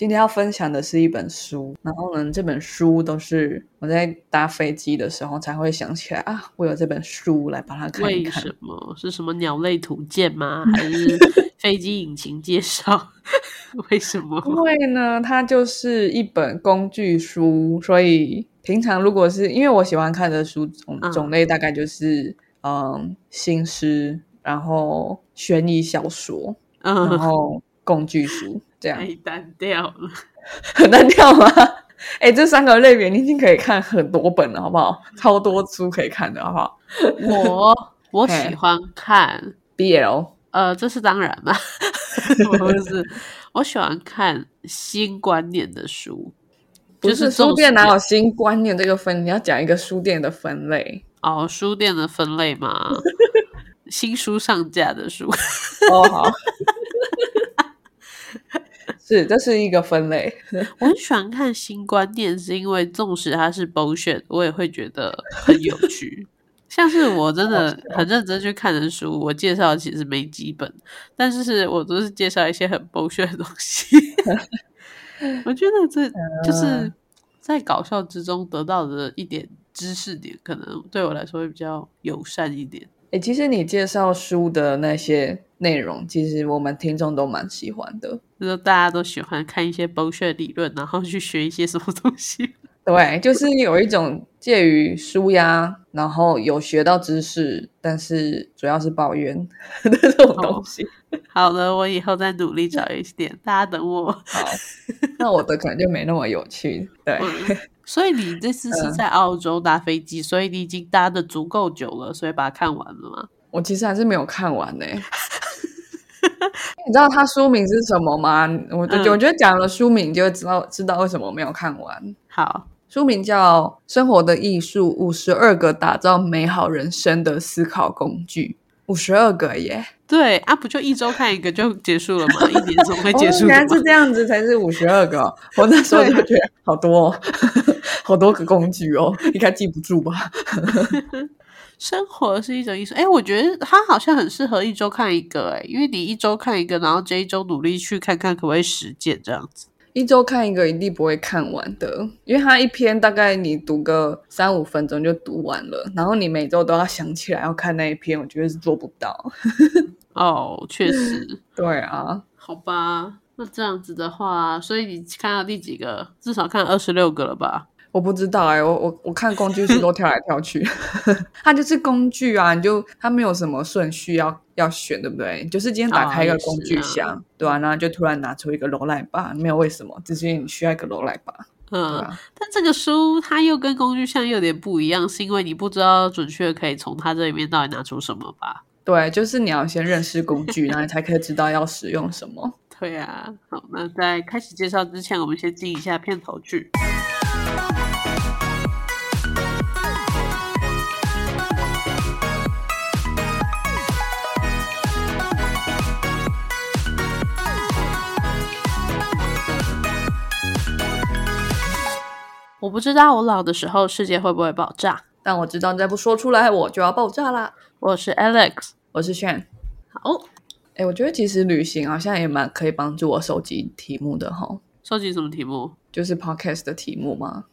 今天要分享的是一本书，然后呢，这本书都是我在搭飞机的时候才会想起来啊，我有这本书来把它看一看。为什么？是什么鸟类图鉴吗？还是飞机引擎介绍？为什么？因为呢，它就是一本工具书，所以平常如果是因为我喜欢看的书种嗯种类，大概就是嗯新诗，然后悬疑小说，然嗯，后工具书这样。太单调了。很单调吗？哎、这三个类别你已经可以看很多本了，好不好？超多书可以看的，好不好我我 喜欢看，？BL 呃，这是当然嘛，我不是，我喜欢看新观念的书，不就是书店哪有有新观念这个分？你要讲一个书店的分类哦书店的分类嘛？新书上架的书，哦。好，是这是一个分类。我很喜欢看新观念，是因为纵使它是 bullshit，我也会觉得很有趣。像是我真的很认真去看的书，我介绍的其实没几本，但是我都是介绍一些很 bullshit 的东西。我觉得这就是在搞笑之中得到的一点知识点，可能对我来说会比较友善一点。哎、其实你介绍书的那些内容，其实我们听众都蛮喜欢的。就是大家都喜欢看一些 bullshit 理论，然后去学一些什么东西。对，就是有一种介于舒压，然后有学到知识，但是主要是抱怨的这种东西。好的，我以后再努力找一点，大家等我。好，那我的可能就没那么有趣。对，嗯，所以你这次是在澳洲搭飞机，所以你已经搭的足够久了，所以把它看完了吗？我其实还是没有看完呢、你知道它书名是什么吗？我嗯我觉得讲了书名就会知道知道为什么没有看完。好，书名叫《生活的艺术：五十二个打造美好人生的思考工具》，五十二个耶！对啊，不就一周看一个就结束了吗？一年总会结哦束的原来是？这样子才是五十二个哦、我那时候就觉得好多、哦，好多个工具哦，应该记不住吧？生活是一种艺术，哎，我觉得它好像很适合一周看一个，哎，因为你一周看一个，然后这一周努力去看看可不可以实践这样子。一周看一个一定不会看完的，因为它一篇大概你读个三五分钟就读完了，然后你每周都要想起来要看那一篇，我觉得是做不到。哦，确实，对啊，好吧，那这样子的话，所以你看到第几个？至少看二十六个了吧？我不知道哎、我我我看工具书都跳来跳去，它就是工具啊，你就它没有什么顺序要要选，对不对？就是今天打开一个工具啊箱，对啊，然后就突然拿出一个罗赖吧，没有为什么，只是因为你需要一个罗赖吧，嗯，啊。但这个书它又跟工具箱有点不一样，是因为你不知道准确可以从它这里面到底拿出什么吧？对，就是你要先认识工具，然后你才可以知道要使用什么。对啊，好，那在开始介绍之前，我们先进一下片头剧。我不知道我老的时候世界会不会爆炸。但我知道再不说出来，我就要爆炸啦。我是 Alex，我是炫，好，哎，我觉得其实旅行好像也蛮可以帮助我收集题目的哈，收集什么题目？就是 podcast 的题目吗。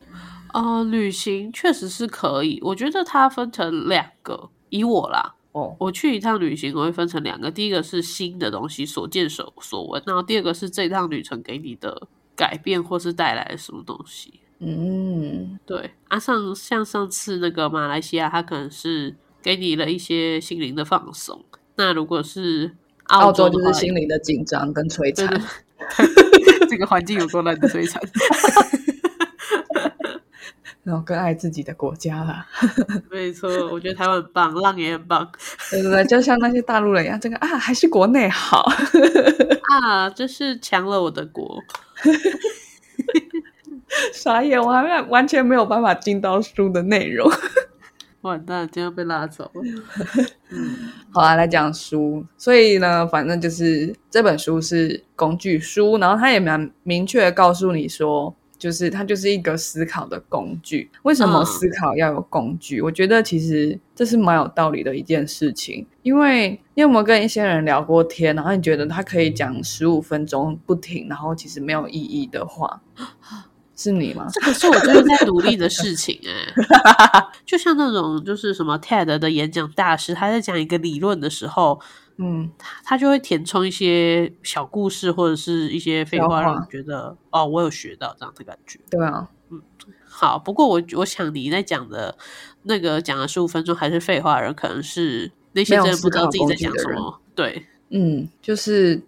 呃，旅行确实是可以，我觉得它分成两个，以我啦，哦，我去一趟旅行，我会分成两个，第一个是新的东西，所见所所闻，然后第二个是这趟旅程给你的改变或是带来什么东西。嗯，对，啊上像上次那个马来西亚，它可能是给你了一些心灵的放松。那如果是澳洲洲，就是心灵的紧张跟摧对残。对，这个环境有多烂的摧残。然后更爱自己的国家啦。没错，我觉得台湾很棒，浪也很棒 对对对，就像那些大陆人一样，这个啊还是国内好。啊！这是强了我的国。傻眼，我还没完全没有办法进到书的内容。完蛋，今天要被拉走了。嗯，好啊，来讲书。所以呢，反正就是这本书是工具书，然后它也蛮明确的告诉你说，就是它就是一个思考的工具。为什么嗯思考要有工具？我觉得其实这是蛮有道理的一件事情。因为你有没有跟一些人聊过天，然后你觉得他可以讲十五分钟不停，然后其实没有意义的话，是你吗？这个是我最近在努力的事情哎、就像那种就是什么 TED 的演讲大师，他在讲一个理论的时候，嗯，他他就会填充一些小故事或者是一些废话，让你觉得哦，我有学到这样的感觉。对啊，好，不过我我想你在讲的那个讲了十五分钟还是废话的人，可能是那些真的不知道自己在讲什么。对，嗯，就是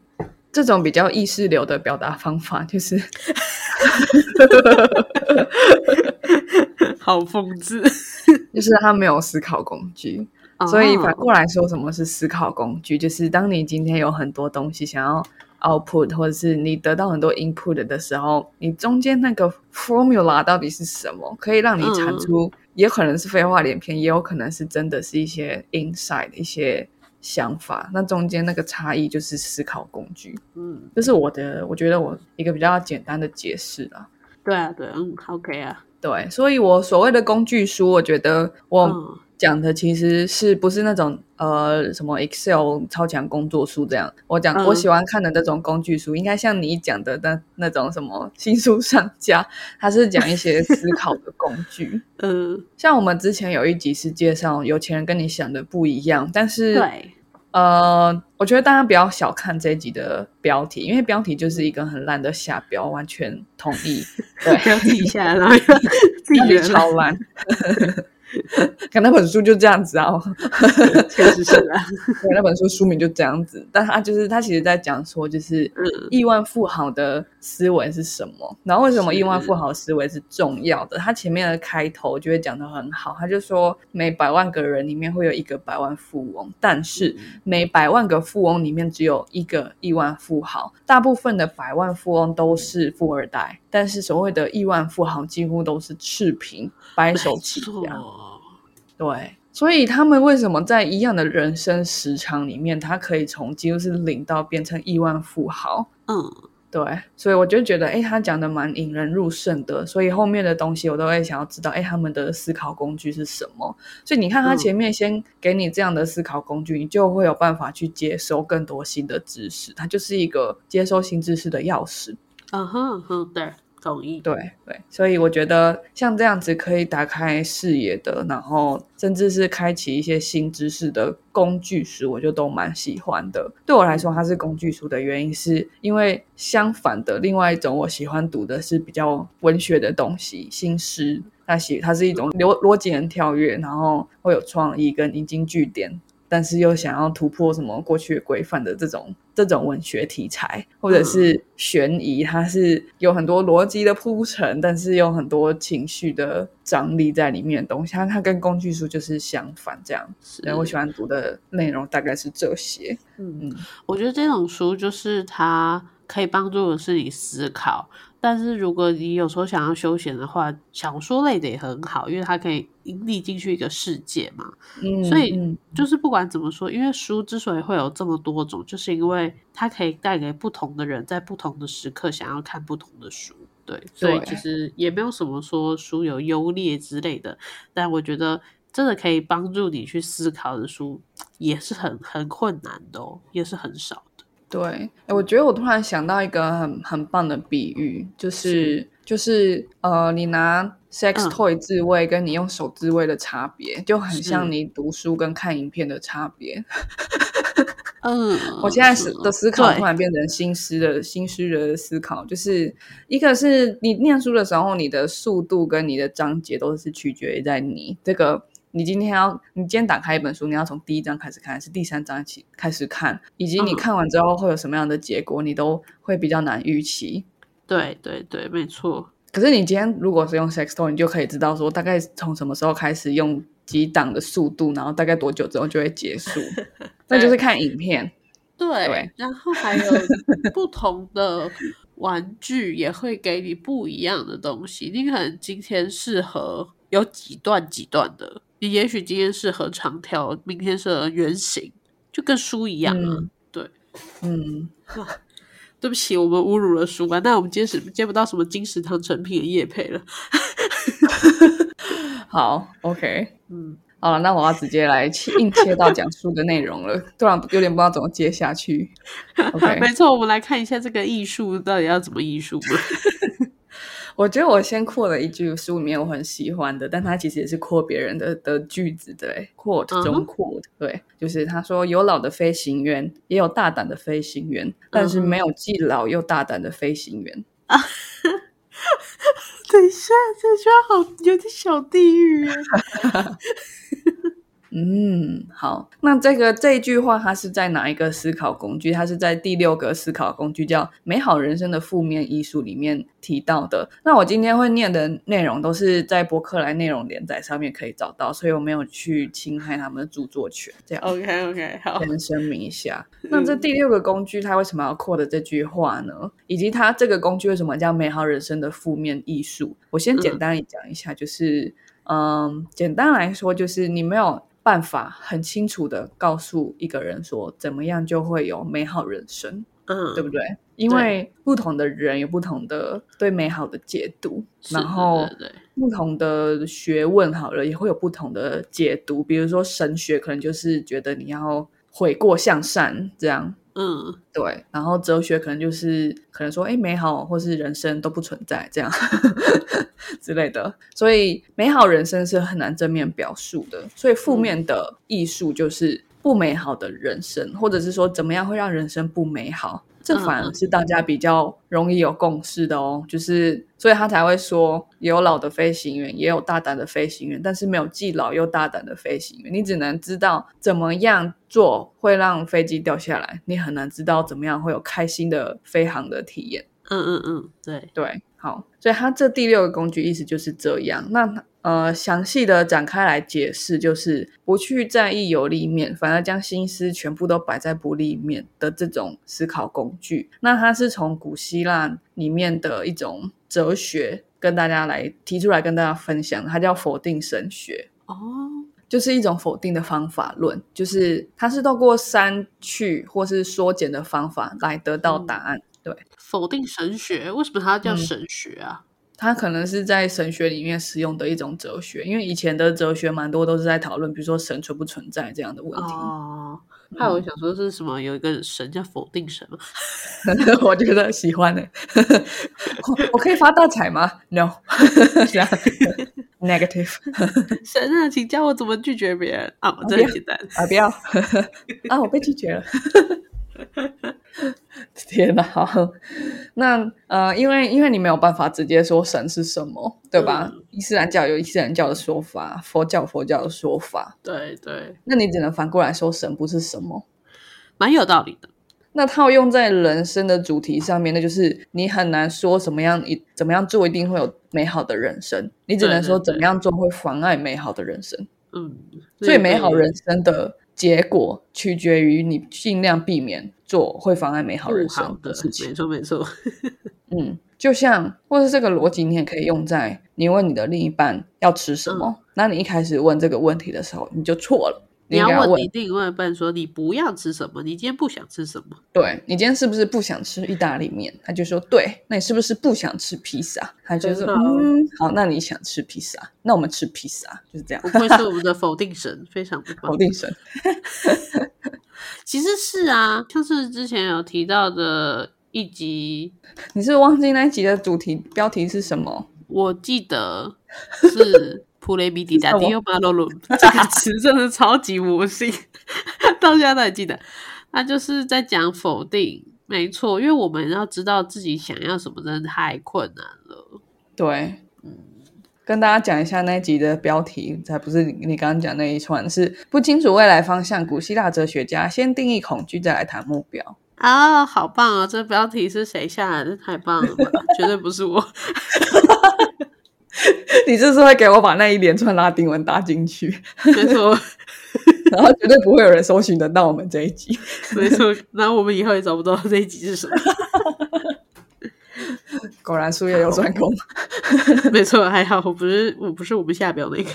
这种比较意识流的表达方法，就是 好讽刺。就是他没有思考工具。所以反哦过来说，什么是思考工具？就是当你今天有很多东西想要 output，或者是你得到很多 input 的时候，你中间那个 formula 到底是什么，可以让你产嗯出，也可能是废话连篇，也有可能是真的是一些 insight 一些想法。那中间那个差异就是思考工具，嗯，这是我的，我觉得我一个比较简单的解释啦。对啊，对啊，嗯，OK 啊，对，所以我所谓的工具书，我觉得我。嗯讲的其实是不是那种呃什么 Excel 超强工作书这样？我讲、嗯我喜欢看的那种工具书，应该像你讲的那那种什么新书上架，它是讲一些思考的工具。嗯，像我们之前有一集是介绍有钱人跟你想的不一样，但是对，呃，我觉得大家不要小看这一集的标题，因为标题就是一个很烂的下标，完全同意。对，不要自己下来，然后又 自己标题觉得超烂。看那本书就这样子啊，确实是啊，对，那本书书名就这样子，但他就是他其实在讲说，就是嗯亿万富豪的思维是什么，然后为什么亿万富豪思维是重要的？他前面的开头就会讲的很好，他就说每百万个人里面会有一个百万富翁，但是每百万个富翁里面只有一个亿万富豪，大部分的百万富翁都是富二代，但是所谓的亿万富豪几乎都是赤贫，白手起没家。对，所以他们为什么在一样的人生时长里面，他可以从几乎是零到变成亿万富豪？嗯，对，所以我就觉得，哎，他讲的蛮引人入胜的。所以后面的东西我都会想要知道，哎，他们的思考工具是什么？所以你看，他嗯前面先给你这样的思考工具，你就会有办法去接收更多新的知识。它就是一个接收新知识的钥匙。嗯哼嗯哼，对，同意，对对，所以我觉得像这样子可以打开视野的，然后甚至是开启一些新知识的工具书，我就都蛮喜欢的。对我来说，它是工具书的原因，是因为相反的，另外一种我喜欢读的是比较文学的东西，新诗。它写它是一种逻逻辑很跳跃，然后会有创意跟引经据典，但是又想要突破什么过去规范的这种这种文学题材，或者是悬疑，它是有很多逻辑的铺陈，但是有很多情绪的张力在里面的东西。它它跟工具书就是相反，这样。是对我喜欢读的内容大概是这些。嗯嗯，我觉得这种书就是它可以帮助的是你思考，但是如果你有时候想要休闲的话，小说类的也很好，因为它可以引你进去一个世界嘛。嗯，所以嗯就是不管怎么说，因为书之所以会有这么多种，就是因为它可以带给不同的人在不同的时刻想要看不同的书。对，所以其实也没有什么说书有优劣之类的，但我觉得真的可以帮助你去思考的书，也是很很困难的哦，也是很少的。对，诶我觉得我突然想到一个很很棒的比喻，就是就是呃，你拿 sex 嗯 toy 自慰跟你用手自慰的差别，就很像你读书跟看影片的差别。嗯，我现在是的思考突然变成新思的新思的思考，就是一个是你念书的时候，你的速度跟你的章节都是取决于在你这个。你今天要，你今天打开一本书，你要从第一章开始看，还是第三章起开始看，以及你嗯看完之后会有什么样的结果，你都会比较难预期。对对对，没错。可是你今天如果是用 sex toy，你就可以知道说大概从什么时候开始用几档的速度，然后大概多久之后就会结束。那就是看影片。对，对然后还有不同的玩具也会给你不一样的东西。你可能今天适合有几段几段的，你也许今天适合长条，明天适合圆形，就跟书一样啊。嗯对，嗯，对不起，我们侮辱了书吧？那我们接是接不到什么金石堂成品的叶配了。好，OK，嗯，好了，那我要直接来切硬切到讲书的内容了，突然有点不知道怎么接下去。OK，没错，我们来看一下这个艺术到底要怎么艺术。我觉得我先扩了一句书里面我很喜欢的，但它其实也是扩别人的的句子，对，quote 中 quote，对，就是他说有老的飞行员，也有大胆的飞行员，但是没有既老又大胆的飞行员。等一下，这句话好有点小地狱。嗯，好，那这个这一句话，它是在哪一个思考工具？它是在第六个思考工具叫“美好人生的负面艺术”里面提到的。那我今天会念的内容都是在博客来内容连载上面可以找到，所以我没有去侵害他们的著作权。这样，OK OK，好，我们声明一下。那这第六个工具，它为什么要扩的这句话呢？以及它这个工具为什么叫“美好人生的负面艺术”？我先简单讲一下，就是，嗯，简单来说，就是你没有。办法很清楚的告诉一个人说，怎么样就会有美好人生，嗯，对不对？因为不同的人有不同的对美好的解读，然后不同的学问好了也会有不同的解读。比如说神学可能就是觉得你要悔过向善这样。嗯，对，然后哲学可能就是可能说，哎，美好或是人生都不存在这样 之类的，所以美好人生是很难正面表述的，所以负面的艺术就是不美好的人生，或者是说怎么样会让人生不美好。这反而是大家比较容易有共识的哦，就是所以他才会说有老的飞行员，也有大胆的飞行员，但是没有既老又大胆的飞行员。你只能知道怎么样做会让飞机掉下来，你很难知道怎么样会有开心的飞行的体验。嗯嗯嗯，对对，好，所以它这第六个工具意思就是这样。那呃，详细的展开来解释，就是不去在意有利面，反而将心思全部都摆在不利面的这种思考工具。那它是从古希腊里面的一种哲学，跟大家来提出来跟大家分享，它叫否定神学。哦，就是一种否定的方法论，就是它是透过删去或是缩减的方法来得到答案。对，否定神学，为什么它叫神学啊？它可能是在神学里面使用的一种哲学，因为以前的哲学蛮多都是在讨论，比如说神存不存在这样的问题。哦，还有想说是什么？有一个神叫否定神吗？我觉得喜欢的。我可以发大财吗？No，negative。神啊，请教我怎么拒绝别人啊？这很简单啊，不要啊，我被拒绝了。天哪，那呃，因为因为你没有办法直接说神是什么，对吧？伊斯兰教有伊斯兰教的说法，佛教佛教的说法，对对。那你只能反过来说神不是什么，蛮有道理的。那套用在人生的主题上面，那就是你很难说什么样一怎么样做一定会有美好的人生，你只能说怎么样做会妨碍美好的人生。嗯，所以美好人生的。结果取决于你尽量避免做会妨碍美好人生的事情。没错，没错。嗯，就像，或是这个逻辑，你也可以用在你问你的另一半要吃什么。那你一开始问这个问题的时候，你就错了。你要问你另外一半说：“你不要吃什么？你今天不想吃什么？”对你今天是不是不想吃意大利面？他就说：“对。”那你是不是不想吃披萨？他就说：“嗯，好，那你想吃披萨？那我们吃披萨。”就是这样。不愧是我们的 否定神，非常不否定神。其实是啊，像是之前有提到的一集，你是忘记那一集的主题标题是什么？我记得是。普雷米迪达迪欧巴罗鲁这个词真的超级魔性，到现在都还记得。他就是在讲否定，没错，因为我们要知道自己想要什么，真的太困难了。对，嗯，跟大家讲一下那集的标题，才不是你刚刚讲那一串，是不清楚未来方向。古希腊哲学家先定义恐惧，再来谈目标。啊，好棒啊！这标题是谁下来的？太棒了，绝对不是我。你就是会给我把那一连串拉丁文搭进去，没错，然后绝对不会有人搜寻得到我们这一集，没错，那我们以后也找不到这一集是什么。果然术业有专攻，没错，还好我不是我不是我们下表那个。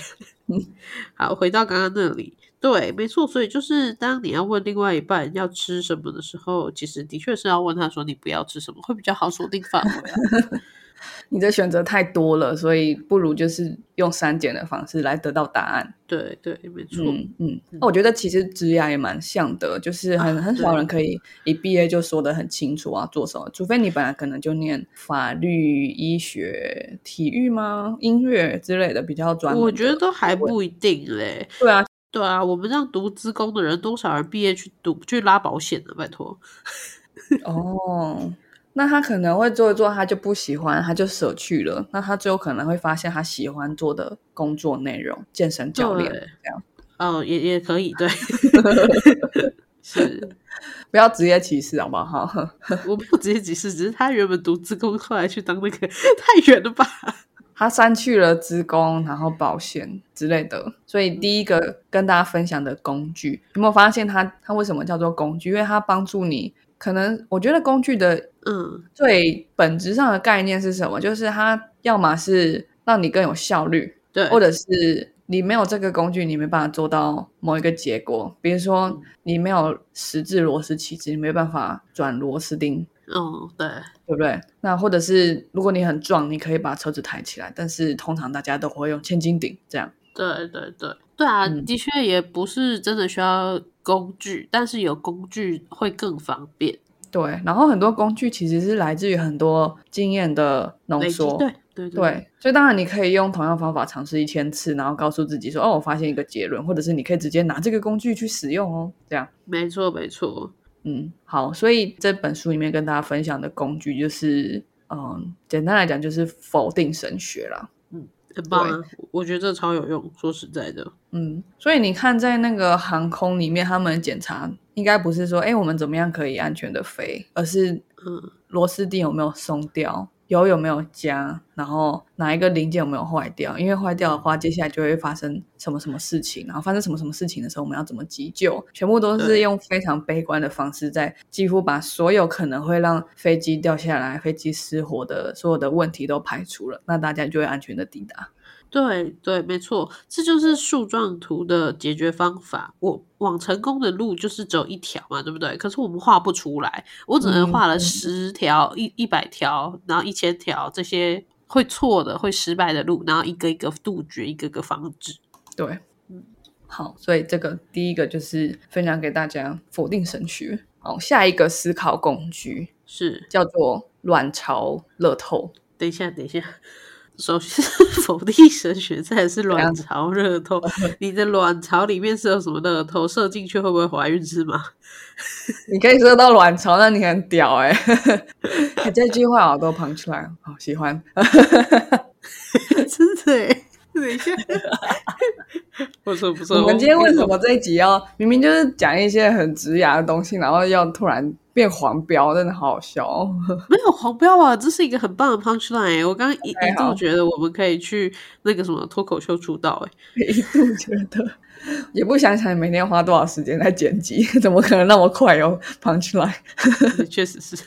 好，回到刚刚那里。对，没错。所以就是当你要问另外一半要吃什么的时候，其实的确是要问他说你不要吃什么，会比较好锁定范围啊。你的选择太多了，所以不如就是用删减的方式来得到答案。对对，没错。嗯嗯，那我觉得其实职涯也蛮像的，就是很很少人可以一毕业就说的很清楚啊，做什么，除非你本来可能就念法律、医学、体育吗？音乐之类的比较专门。我觉得都还不一定嘞。对啊，对啊，我们这样读资工的人，多少人毕业去读去拉保险的？拜托。哦。那他可能会做一做，他就不喜欢，他就舍去了。那他最后可能会发现他喜欢做的工作内容，健身教练这样。哦，也也可以，对，是，不要职业歧视好不好？我没有职业歧视，只是他原本读职工，后来去当那个太远了吧？他删去了职工，然后保险之类的。所以第一个跟大家分享的工具，有没有发现他他为什么叫做工具？因为它帮助你。可能我觉得工具的嗯最本质上的概念是什么？就是它要么是让你更有效率，对，或者是你没有这个工具，你没办法做到某一个结果。比如说你没有十字螺丝起子，你没办法转螺丝钉。嗯，对，对不对？那或者是如果你很壮，你可以把车子抬起来，但是通常大家都会用千斤顶这样。对对对对啊，的确也不是真的需要工具，但是有工具会更方便。对，然后很多工具其实是来自于很多经验的浓缩。对对对，所以当然你可以用同样方法尝试一千次，然后告诉自己说：“哦，我发现一个结论。”或者是你可以直接拿这个工具去使用哦。这样，没错没错。嗯，好，所以这本书里面跟大家分享的工具就是，嗯，简单来讲就是否定神学啦。很棒，我觉得这超有用。说实在的，嗯，所以你看，在那个航空里面，他们检查应该不是说，哎，我们怎么样可以安全的飞，而是，嗯，螺丝钉有没有松掉。油有没有加？然后哪一个零件有没有坏掉？因为坏掉的话，接下来就会发生什么什么事情？然后发生什么什么事情的时候，我们要怎么急救？全部都是用非常悲观的方式，在几乎把所有可能会让飞机掉下来、飞机失火的所有的问题都排除了，那大家就会安全的抵达。对对，没错，这就是树状图的解决方法。我往成功的路就是只有一条嘛，对不对？可是我们画不出来，我只能画了十条、一一百条，然后一千条这些会错的、会失败的路，然后一个一个杜绝，一个个防止。对，嗯，好，所以这个第一个就是分享给大家否定神学。好，下一个思考工具是叫做卵巢乐透。等一下，等一下。首先 否定神学，再是卵巢热透。你的卵巢里面是有什么热透？射进去会不会怀孕是吗？你可以射到卵巢，那你很屌 哎！你这句话好多捧出来，好喜欢，真的。等一下，不错不错。我们今天为什么这一集要明明就是讲一些很直牙的东西，然后要突然变黄标，真的好好笑。没有黄标啊，这是一个很棒的 punch line。我刚刚一一度觉得我们可以去那个什么脱口秀出道，哎，一度觉得也不想想每天花多少时间在剪辑，怎么可能那么快哦 punch line？确实是。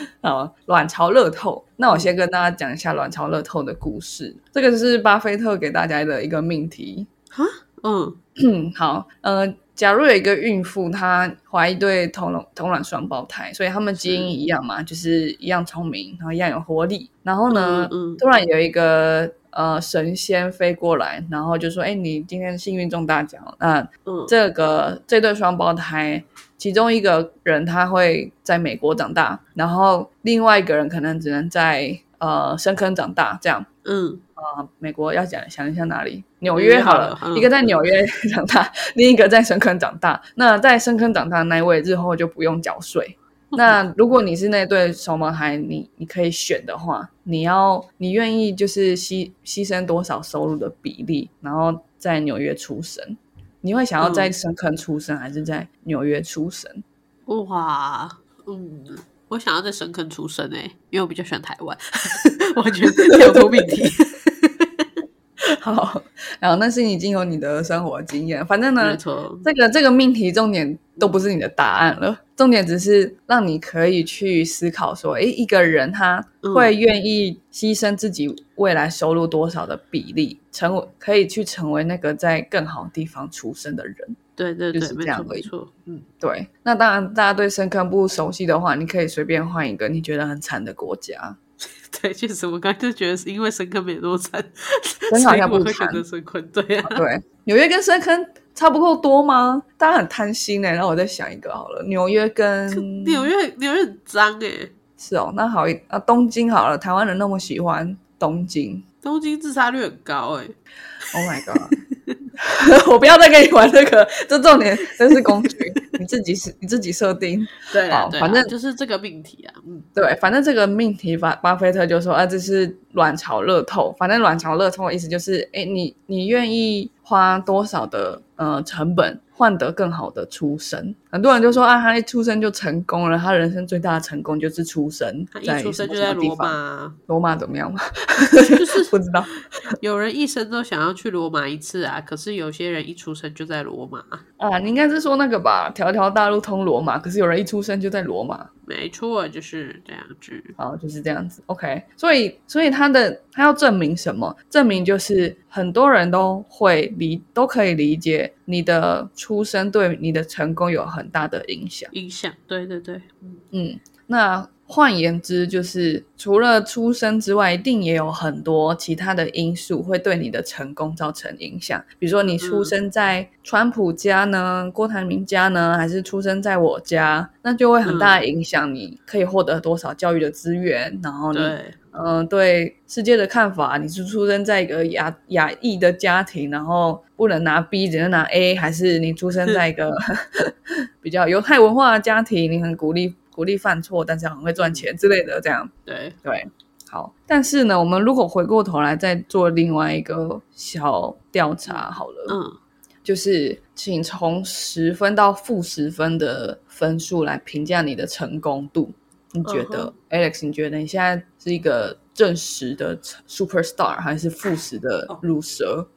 啊，卵巢乐透。那我先跟大家讲一下卵巢乐透的故事。这个是巴菲特给大家的一个命题啊。嗯，好，呃，假如有一个孕妇，她怀一对同卵同卵双胞胎，所以他们基因一样嘛，就是一样聪明，然后一样有活力。然后呢，突然有一个呃神仙飞过来，然后就说：“哎，你今天幸运中大奖。”那这个这对双胞胎。其中一个人他会在美国长大，然后另外一个人可能只能在呃深坑长大，这样。嗯啊，美国要讲想一下哪里？纽约好了，一个在纽约长大，另一个在深坑长大。那在深坑长大那位日后就不用缴税。那如果你是那对双胞胎，你你可以选的话，你要你愿意就是牺牺牲多少收入的比例，然后在纽约出生。你会想要在深坑出生，还是在纽约出生？哇，嗯，我想要在深坑出生诶，因为我比较喜欢台湾。我觉得有头命题。好，然后那是已经有你的生活经验。反正呢这个这个命题重点都不是你的答案了，重点只是让你可以去思考说，诶，一个人他会愿意牺牲自己未来收入多少的比例，成为可以去成为那个在更好地方出生的人。对对对，就是这样而已错没错，嗯，对，那当然，大家对深坑不熟悉的话，你可以随便换一个你觉得很惨的国家。对，确实我刚才就觉得是因为深坑没那么惨，深坑好所以像不会选择深坑，对啊，对，纽约跟深坑差不够多吗？大家很贪心呢、然后我再想一个好了，纽约跟纽约纽约很脏哎，是哦，那好一啊，东京好了，台湾人那么喜欢东京东京自杀率很高哎，，Oh my god！我不要再跟你玩这个，这重点真是工具，你自己是你自己设定。对反正就是这个命题啊，嗯，对，反正这个命题巴巴菲特就说啊，这是卵巢乐透。反正卵巢乐透的意思就是，哎，你你愿意花多少的呃成本换得更好的出生？很多人就说啊，他一出生就成功了，他人生最大的成功就是出生他在一出生就在罗。马，罗马怎么样吗？就是 不知道。有人一生都想要去罗马一次啊，可是有些人一出生就在罗马，啊，你应该是说那个吧？条条大路通罗马，可是有人一出生就在罗马。没错，就是这样子。好，就是这样子。OK，所以所以他的他要证明什么？证明就是很多人都会理都可以理解你的出生对你的成功有很大的影响。影响，对对对，嗯，那换言之，就是除了出生之外，一定也有很多其他的因素会对你的成功造成影响。比如说，你出生在川普家呢，郭台铭家呢，还是出生在我家，那就会很大的影响你可以获得多少教育的资源，然后你对，嗯、对世界的看法，你是出生在一个亚亚裔的家庭，然后不能拿 B，只能拿 A，还是你出生在一个 比较犹太文化的家庭，你很鼓励鼓励犯错，但是很会赚钱之类的，这样对，对。好，但是呢，我们如果回过头来再做另外一个小调查好了，嗯，就是请从十分到负十分的分数来评价你的成功度。你觉得、Alex？你觉得你现在是一个正十的 super star，还是负十的哦乳蛇？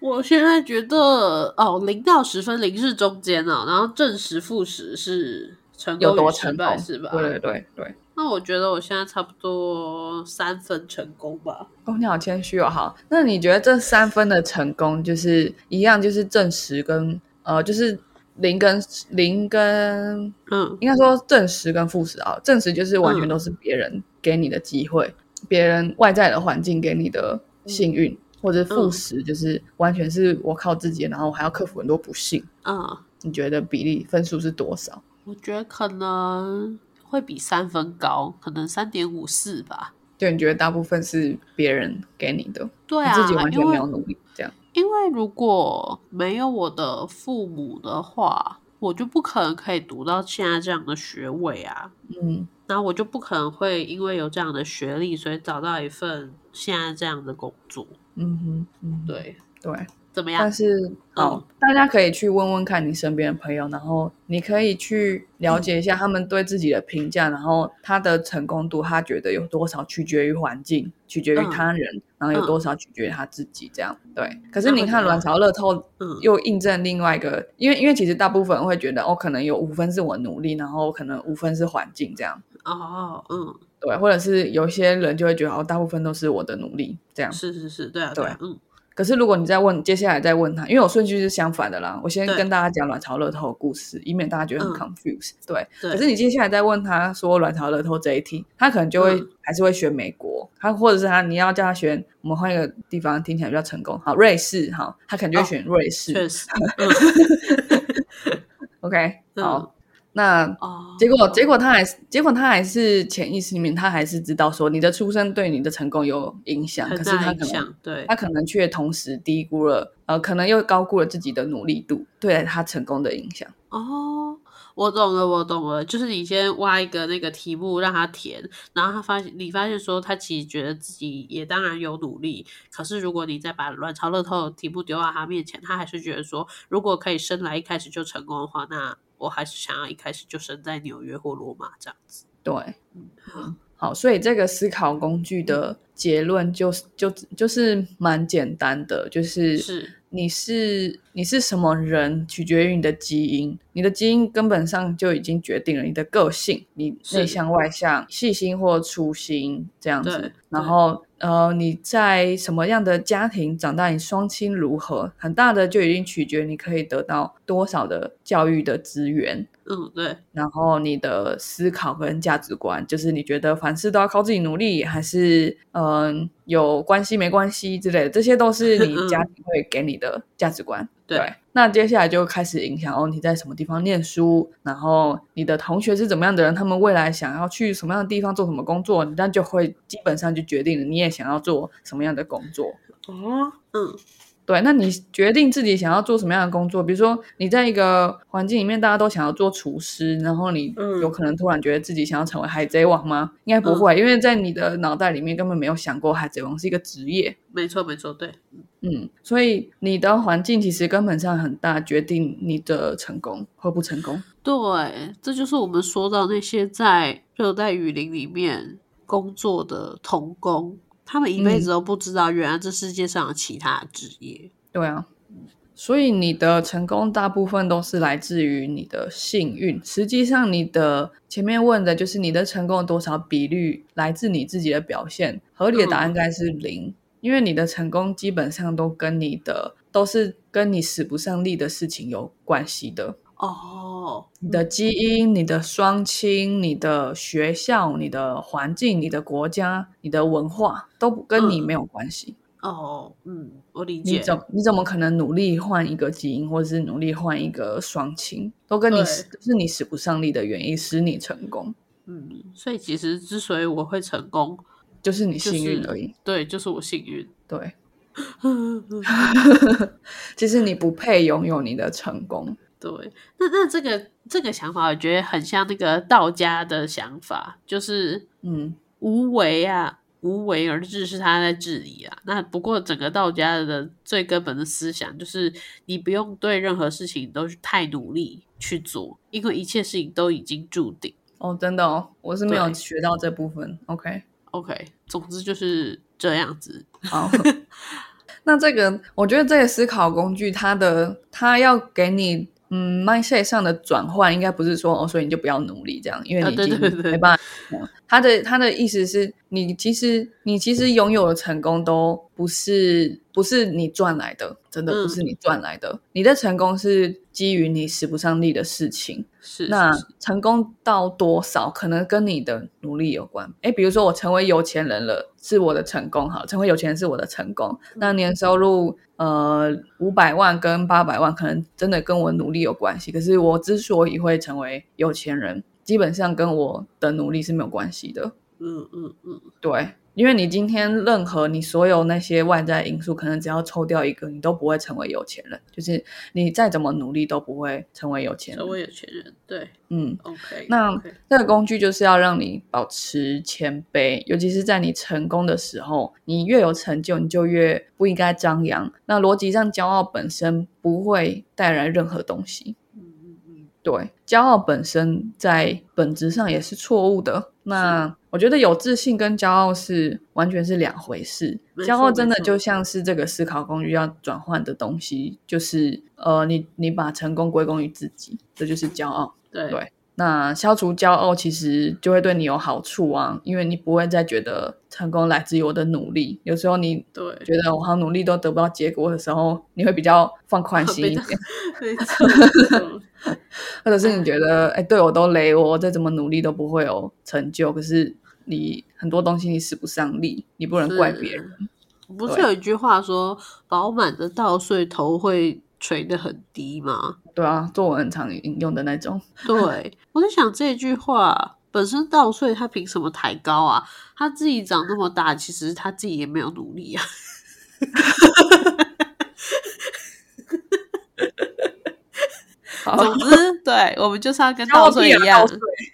我现在觉得哦，零到十分，零是中间哦，然后正十、负十是成有多成功？败是吧？对对对对。那我觉得我现在差不多三分成功吧。哦，你好谦虚哦。好，那你觉得这三分的成功就是一样，就是正十跟呃，就是零跟零跟嗯应该说正十跟负十啊，正十就是完全嗯都是别人给你的机会，别人外在的环境给你的幸运，或者负十就是完全是我靠自己，然后我还要克服很多不幸。嗯，你觉得比例分数是多少？我觉得可能会比三分高，可能三点五四吧。就你觉得大部分是别人给你的，对啊，自己完全没有努力，这样因为如果没有我的父母的话，我就不可能可以读到现在这样的学位啊。嗯然后我就不可能会因为有这样的学历，所以找到一份现在这样的工作。嗯哼嗯，对，对。怎么样但？是好，大家可以去问问看你身边的朋友，然后你可以去了解一下他们对自己的评价，然后他的成功度，他觉得有多少取决于环境，取决于嗯他人，然后有多少取决于他自己，这样对。可是你看卵巢乐透嗯又印证另外一个，因为因为其实大部分人会觉得哦，可能有五分是我努力，然后可能五分是环境这样。哦，嗯，对，或者是有些人就会觉得哦，大部分都是我的努力这样。是是是，对啊，对啊，嗯，可是如果你再问，接下来再问他，因为我顺序是相反的啦，我先跟大家讲卵巢乐透的故事，以免大家觉得很嗯。confused、对，对。可是你接下来再问他说卵巢乐透这一题，他可能就会、嗯。还是会选美国，他或者是他你要叫他选，我们换一个地方听起来比较成功，好，瑞士，好，他可能就选瑞士。确实，嗯。OK，嗯。好，那哦，结果结果他还是结果他还是潜意识里面他还是知道说你的出生对你的成功有影响，可是他可能对。他，可能却同时低估了，呃，可能又高估了自己的努力度对他成功的影响。哦，我懂了，我懂了，就是你先挖一个那个题目让他填，然后他发现你发现说他其实觉得自己也当然有努力，可是如果你再把卵巢乐透的题目丢到他面前，他还是觉得说，如果可以生来一开始就成功的话，那我还是想要一开始就生在纽约或罗马这样子。对，嗯，好，所以这个思考工具的结论就是就就是蛮简单的，就是是你是你是什么人，取决于你的基因。你的基因根本上就已经决定了你的个性，你内向外向、细心或粗心这样子。然后呃，你在什么样的家庭长大，你双亲如何，很大的就已经取决你可以得到多少的教育的资源。嗯对然后你的思考跟价值观，就是你觉得凡事都要靠自己努力，还是嗯、有关系没关系之类的，这些都是你家庭会给你的价值观。对那接下来就开始影响哦，你在什么地方念书，然后你的同学是怎么样的人，他们未来想要去什么样的地方做什么工作，那就会基本上就决定了你也想要做什么样的工作。哦嗯对，那你决定自己想要做什么样的工作，比如说你在一个环境里面，大家都想要做厨师，然后你嗯有可能突然觉得自己想要成为海贼王吗？应该不会，因为在你的脑袋里面根本没有想过海贼王是一个职业。没错没错对嗯，所以你的环境其实根本上很大，决定你的成功或不成功。对，这就是我们说到那些在热带雨林里面工作的童工，他们一辈子都不知道，原来这世界上有其他的职业。对啊，所以你的成功大部分都是来自于你的幸运。实际上，你的前面问的就是你的成功有多少比率来自你自己的表现，合理的答案应该是零，因为你的成功基本上都跟你的都是跟你使不上力的事情有关系的。哦，你的基因、你的双亲、你的学校、你的环境、你的国家、你的文化，都不跟你嗯没有关系。哦，嗯，我理你解。怎你怎么可能努力换一个基因，或者是努力换一个双亲，都跟你对使是你使不上力的原因使你成功，嗯，所以其实之所以我会成功，就是你幸运而已。对，就是我幸运。对，其实你不配拥有你的成功。对，那那这个这个想法，我觉得很像那个道家的想法，就是嗯，无为啊，无为而治是他在治理啊。那不过整个道家的最根本的思想就是，你不用对任何事情都太努力去做，因为一切事情都已经注定。哦，真的哦，我是没有学到这部分。OK，OK，总之就是这样子。好。那这个，我觉得这个思考工具，它的它要给你嗯 mindset 上的转换，应该不是说哦，所以你就不要努力这样，因为啊你已经没办法。嗯他的他的意思是你其实你其实拥有的成功都不是不是你赚来的，真的嗯不是你赚来的。你的成功是基于你使不上力的事情。是那成功到多少，可能跟你的努力有关。诶，比如说我成为有钱人了，是我的成功，好，成为有钱人是我的成功。那年收入呃五百万跟八百万，可能真的跟我努力有关系。可是我之所以会成为有钱人，基本上跟我的努力是没有关系的。嗯嗯嗯，对，因为你今天任何你所有那些外在因素，可能只要抽掉一个，你都不会成为有钱人。就是你再怎么努力，都不会成为有钱人。成为有钱人，对嗯，，OK，那这个工具就是要让你保持谦卑，尤其是在你成功的时候，你越有成就，你就越不应该张扬。那逻辑上，骄傲本身不会带来任何东西。对，骄傲本身在本质上也是错误的。那我觉得有自信跟骄傲是完全是两回事。骄傲真的就像是这个思考工具要转换的东西，就是呃，你你把成功归功于自己，这就是骄傲。对对那消除骄傲，其实就会对你有好处啊，因为你不会再觉得成功来自于我的努力。有时候你对，觉得我好努力都得不到结果的时候，你会比较放宽 心一被点，没错 或者是你觉得，哎，队友都雷我，我再怎么努力都不会有成就。可是你很多东西你使不上力，你不能怪别人。不是有一句话说“饱满的稻穗头会垂得很低”吗？对啊，作文很常引用的那种。对，我在想这句话本身稻穗它凭什么抬高啊？它自己长那么大，其实它自己也没有努力啊。总之，对我们就是要跟稻穗一样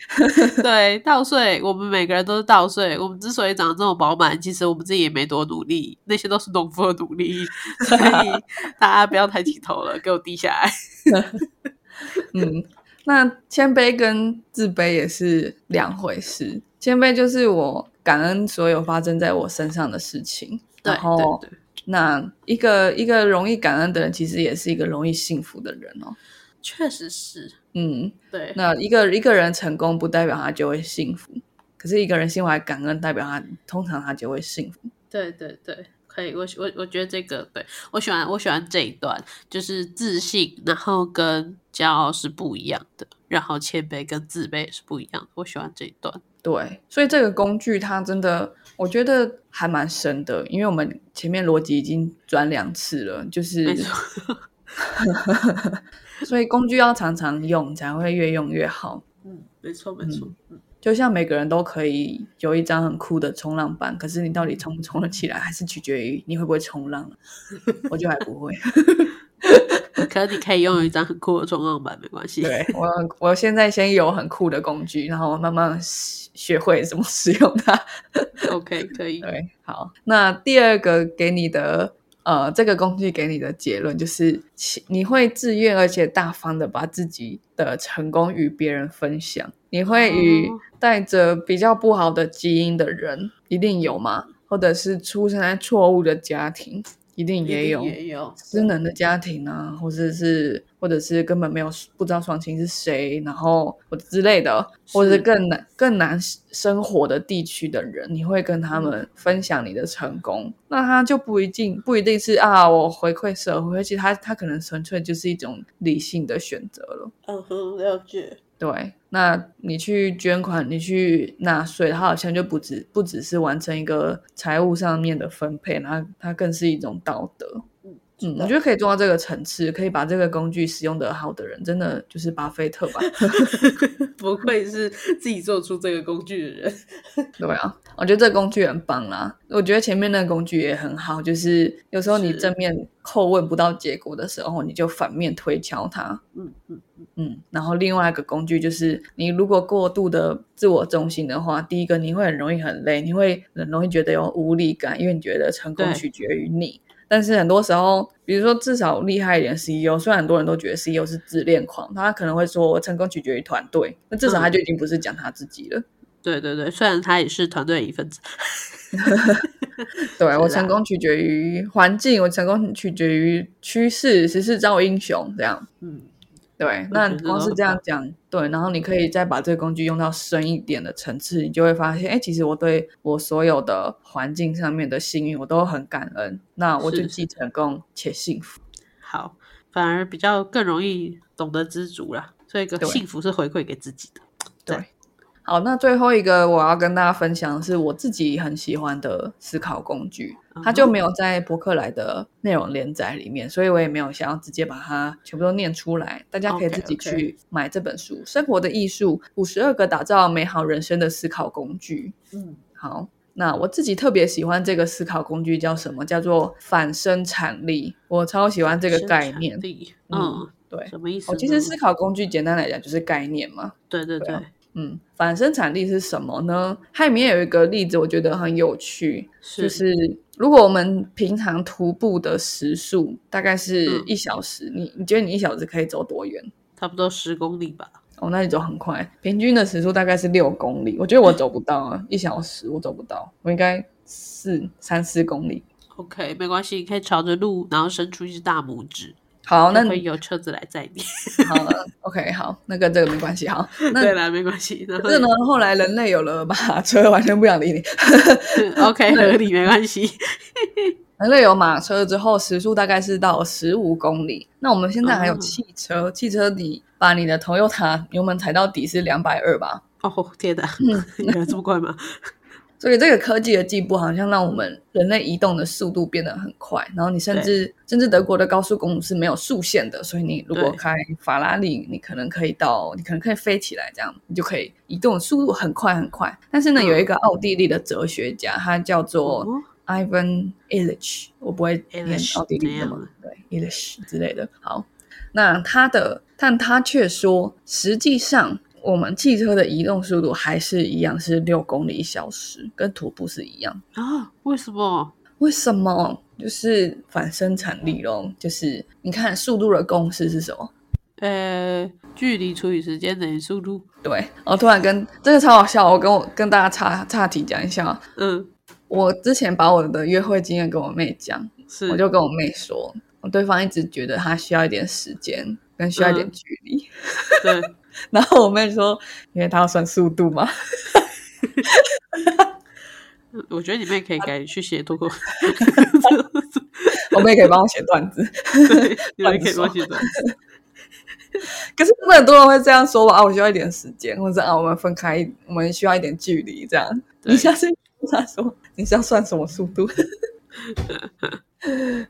对稻穗，我们每个人都是稻穗。我们之所以长得这么饱满，其实我们自己也没多努力，那些都是农夫的努力。所以大家不要抬起头了，给我低下来。嗯，那谦卑跟自卑也是两回事。谦卑就是我感恩所有发生在我身上的事情，对然后对对，那一个一个容易感恩的人，其实也是一个容易幸福的人哦。确实是，嗯，对，那一个一个人成功，不代表他就会幸福，可是一个人心怀感恩，代表他通常他就会幸福。对对对，可以，我我我觉得这个对我喜欢，我喜欢这一段，就是自信，然后跟骄傲是不一样的，然后谦卑跟自卑也是不一样的，我喜欢这一段。对，所以这个工具它真的，我觉得还蛮深的，因为我们前面逻辑已经转两次了，就是 所以工具要常常用，才会越用越好。嗯，没错没错，嗯，就像每个人都可以有一张很酷的冲浪板，可是你到底冲不冲得起来，还是取决于你会不会冲浪。我就还不会。可是你可以拥有一张很酷的冲浪板，没关系。对我，我现在先有很酷的工具，然后慢慢学会怎么使用它。，OK，可以。对，好，那第二个给你的呃，这个工具给你的结论就是，你会自愿而且大方的把自己的成功与别人分享。你会与哦带着比较不好的基因的人，一定有吗？或者是出生在错误的家庭，一定也有。也有，失能的家庭啊，或者是或者是根本没有不知道双亲是谁，然后或者之类的，或者是更难更难生活的地区的人，你会跟他们分享你的成功，那他就不一定不一定是啊，我回馈社会，其实他他可能纯粹就是一种理性的选择了。嗯哼，了解。对，那你去捐款，你去纳税，它好像就不只不只是完成一个财务上面的分配，然后它更是一种道德。嗯，我觉得可以做到这个层次，可以把这个工具使用的好的人，真的就是巴菲特吧？不愧是自己做出这个工具的人。对啊，我觉得这个工具很棒啦。我觉得前面那个工具也很好，就是有时候你正面叩问不到结果的时候，你就反面推敲它。嗯嗯，嗯，然后另外一个工具就是，你如果过度的自我中心的话，第一个你会很容易很累，你会很容易觉得有无力感，因为你觉得成功取决于你。但是很多时候，比如说至少厉害一点 CEO，虽然很多人都觉得 CEO 是自恋狂，他可能会说我成功取决于团队，那至少他就已经不是讲他自己了。对对对，虽然他也是团队的一份子。对我成功取决于环境，我成功取决于趋势，时势造英雄这样。嗯，对，那光是这样讲，对，然后你可以再把这个工具用到深一点的层次，你就会发现，哎，其实我对我所有的环境上面的幸运，我都很感恩。那我就既成功且幸福。好，反而比较更容易懂得知足啦。所以，个对幸福是回馈给自己的。对，好，那最后一个我要跟大家分享的是我自己很喜欢的思考工具，它就没有在博客来的内容连载里面，所以我也没有想要直接把它全部都念出来，大家可以自己去买这本书《生活的艺术：五十二个打造美好人生的思考工具》。嗯，好，那我自己特别喜欢这个思考工具叫什么？叫做反生产力。我超喜欢这个概念。力嗯嗯，对，什么意思呢？哦，其实思考工具简单来讲就是概念嘛。对对对嗯，反生产力是什么呢？它里面有一个例子，我觉得很有趣，是就是如果我们平常徒步的时速大概是嗯一小时，你你觉得你一小时可以走多远？差不多十公里吧。哦，那你走很快，平均的时速大概是六公里。我觉得我走不到啊，一小时我走不到，我应该四三四公里。OK，没关系，你可以朝着路，然后伸出一只大拇指，好，那会有车子来载你。好了，OK，好，那跟这个没关系。好，那对啦，没关系。然后可是呢，后来人类有了马 车，完全不想理你。OK 合理，没关系。人类有马车之后，时速大概是到十五公里。那我们现在还有哦汽车，汽车你把你的 Toyota 油门踩到底是两百二吧？哦天哪，嗯有这么快吗？所以这个科技的进步，好像让我们人类移动的速度变得很快。然后你甚至甚至德国的高速公路是没有速限的，所以你如果对开法拉利，你可能可以到，你可能可以飞起来，这样你就可以移动的速度很快很快。但是呢，嗯有一个奥地利的哲学家，他叫做哦 Ivan Illich，我不会念奥地利的嘛对 Illich 之类的。好，那他的，但他却说，实际上我们汽车的移动速度还是一样，是六公里一小时，跟徒步是一样。啊？为什么？为什么？就是反生产力咯，就是你看速度的公式是什么？呃，距离除以时间等于速度。对，我突然跟这个超好笑，我跟我跟大家岔岔题讲一下。嗯，我之前把我的约会经验跟我妹讲，是，我就跟我妹说，对方一直觉得他需要一点时间，跟需要一点距离。对，然后我妹说，因为他要算速度嘛。我觉得你妹可以改去写脱口，我妹可以帮我写段子，你妹可以帮我写段子。可是很多人会这样说吧？啊，我需要一点时间，或者啊，我们分开，我们需要一点距离，这样。你下次跟他说，你是要算什么速度？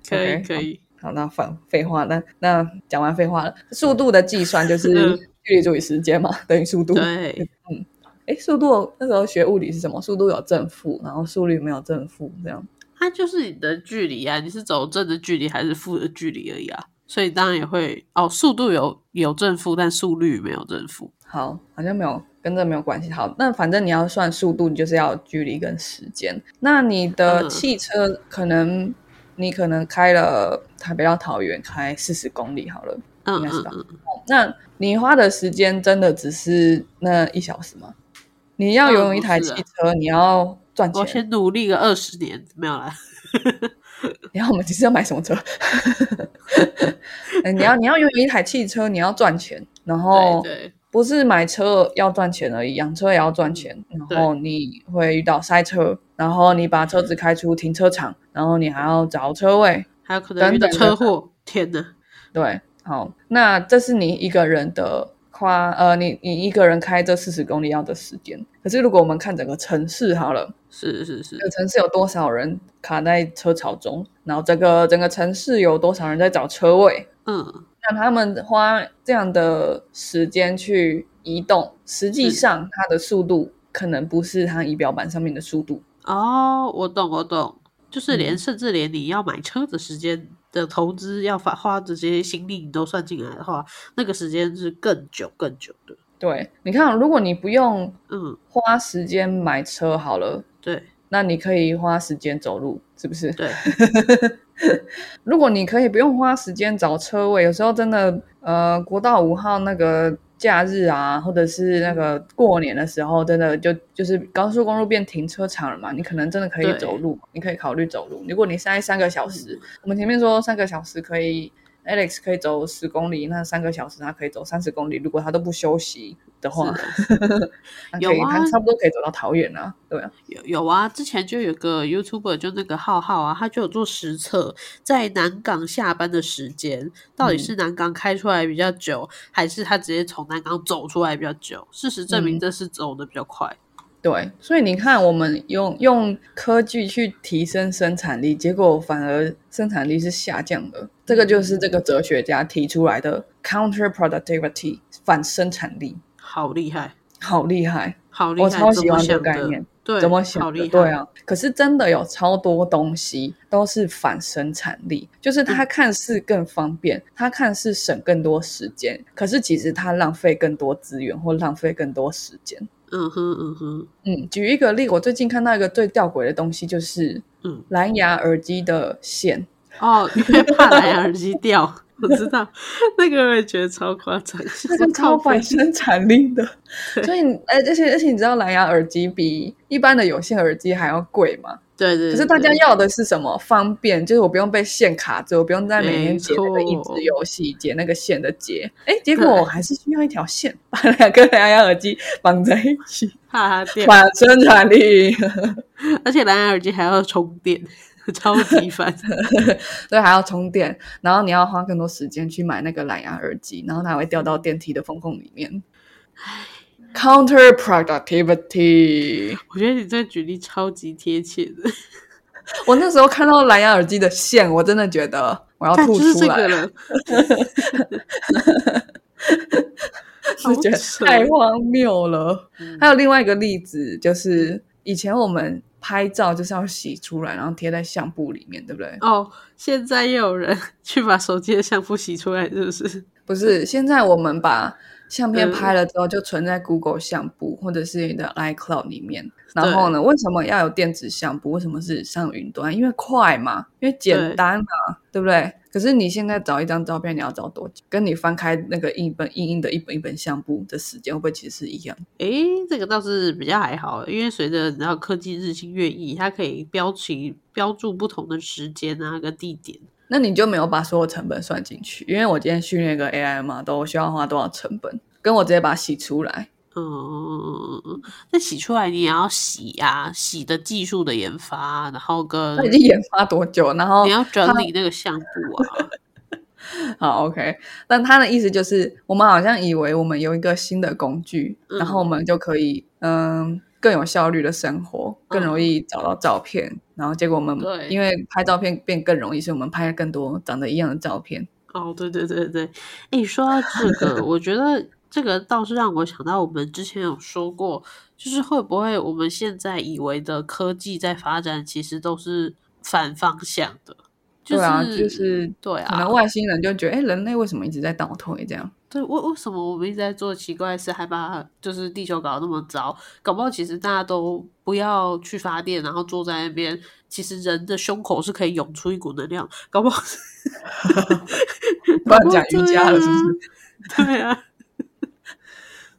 可以可以。好，那反废话，那那讲完废话了。速度的计算就是距离除以时间嘛，等于速度。对，嗯。哎，速度那时候学物理是什么？速度有正负，然后速率没有正负，这样。它就是你的距离啊，你是走正的距离还是负的距离而已啊？所以当然也会哦，速度有有正负，但速率没有正负。好，好像没有跟这没有关系。好，那反正你要算速度，你就是要距离跟时间。那你的汽车可能你可能开了台北到桃园开四十公里好了，应该是吧？那你花的时间真的只是那一小时吗？你要拥有一台汽车，你要赚钱。我先努力个二十年，没有了。然后我们其实要买什么车？你要 你要拥有一台汽车，你要赚钱。然后不是买车要赚钱而已，养车也要赚钱。然后你会遇到塞车，然后你把车子开出停车场，然后你还要找车位，还有可能遇到车祸。天哪！对，好，那这是你一个人的。花呃，你你一个人开这四十公里要的时间，可是如果我们看整个城市好了，是是是，城市有多少人卡在车潮中，然后整个整个城市有多少人在找车位，嗯，那他们花这样的时间去移动，实际上它的速度可能不是它仪表板上面的速度。哦，我懂我懂，就是连甚至连你要买车的时间。的投资要花花的这些心力你都算进来的话，那个时间是更久更久的。对，你看，如果你不用嗯花时间买车好了，对，那你可以花时间走路，是不是？对。如果你可以不用花时间找车位，有时候真的，呃，国道五号那个。假日啊，或者是那个过年的时候，真的就就是高速公路变停车场了嘛？你可能真的可以走路，你可以考虑走路。如果你塞三个小时，我们前面说三个小时可以。Alex 可以走十公里，那三个小时他可以走三十公里。如果他都不休息的话，有啊，他差不多可以走到桃园啊。对啊，有有啊，之前就有个 YouTuber，就那个浩浩啊，他就有做实测，在南港下班的时间，到底是南港开出来比较久，还是他直接从南港走出来比较久？事实证明，这是走的比较快。对，所以你看，我们用用科技去提升生产力，结果反而生产力是下降的。这个就是这个哲学家提出来的 counter productivity 反生产力，好厉害，好厉害，好厉害！我超喜欢这个概念，对，怎么想的？对啊，可是真的有超多东西都是反生产力，就是它看似更方便，它看似省更多时间，可是其实它浪费更多资源或浪费更多时间。嗯哼嗯哼。嗯，举一个例，我最近看到一个最吊诡的东西，就是嗯。蓝牙耳机的线。哦，因为怕蓝牙耳机掉，我知道那个我也觉得超夸张，那个 超反生产力的，所以哎，而且而且你知道蓝牙耳机比一般的有线耳机还要贵吗？对对，可是大家要的是什么？方便，就是我不用被线卡住，我不用在每天解那个益智游戏，解那个线的结。哎，结果我还是需要一条线，把两个蓝牙耳机绑在一起，怕它掉。反生产力，而且蓝牙耳机还要充电，超级烦。对，还要充电，然后你要花更多时间去买那个蓝牙耳机，然后它会掉到电梯的缝缝里面。唉。Counter productivity，我觉得你这举例超级贴切的。我那时候看到蓝牙耳机的线，我真的觉得我要吐出来了。是觉得太荒谬了。还有另外一个例子，就是以前我们拍照就是要洗出来，然后贴在相簿里面，对不对？哦，现在又有人去把手机的相簿洗出来，是不是？不是，现在我们把。相片嗯拍了之后就存在 Google 相簿或者是你的 iCloud 里面。然后呢，为什么要有电子相簿？为什么是上云端？因为快嘛，因为简单嘛，对不对？可是你现在找一张照片，你要找多久？跟你翻开那个一本硬硬的一本一本相簿的时间，会不会其实是一样？诶，这个倒是比较还好，因为随着你知道科技日新月异，它可以标起标注不同的时间啊跟地点。那你就没有把所有成本算进去，因为我今天训练一个 AI 嘛，都需要花多少成本？跟我直接把它洗出来，嗯，那洗出来你也要洗啊，洗的技术的研发，然后跟它已经研发多久？然后你要整理那个相簿啊。好，OK。但他的意思就是，我们好像以为我们有一个新的工具，嗯然后我们就可以嗯更有效率的生活，更容易找到照片。然后结果我们对因为拍照片变更容易，所以我们拍更多长得一样的照片。哦，对对对对，哎，说到这个，我觉得这个倒是让我想到，我们之前有说过，就是会不会我们现在以为的科技在发展，其实都是反方向的。就对啊，是就是对啊可能，外星人就觉得，哎，人类为什么一直在倒退这样？对，为为什么我们一直在做奇怪的事，还把就是地球搞得那么糟？搞不好其实大家都不要去发电，然后坐在那边，其实人的胸口是可以涌出一股能量，搞不好 不然讲瑜伽了是不是？是？对啊，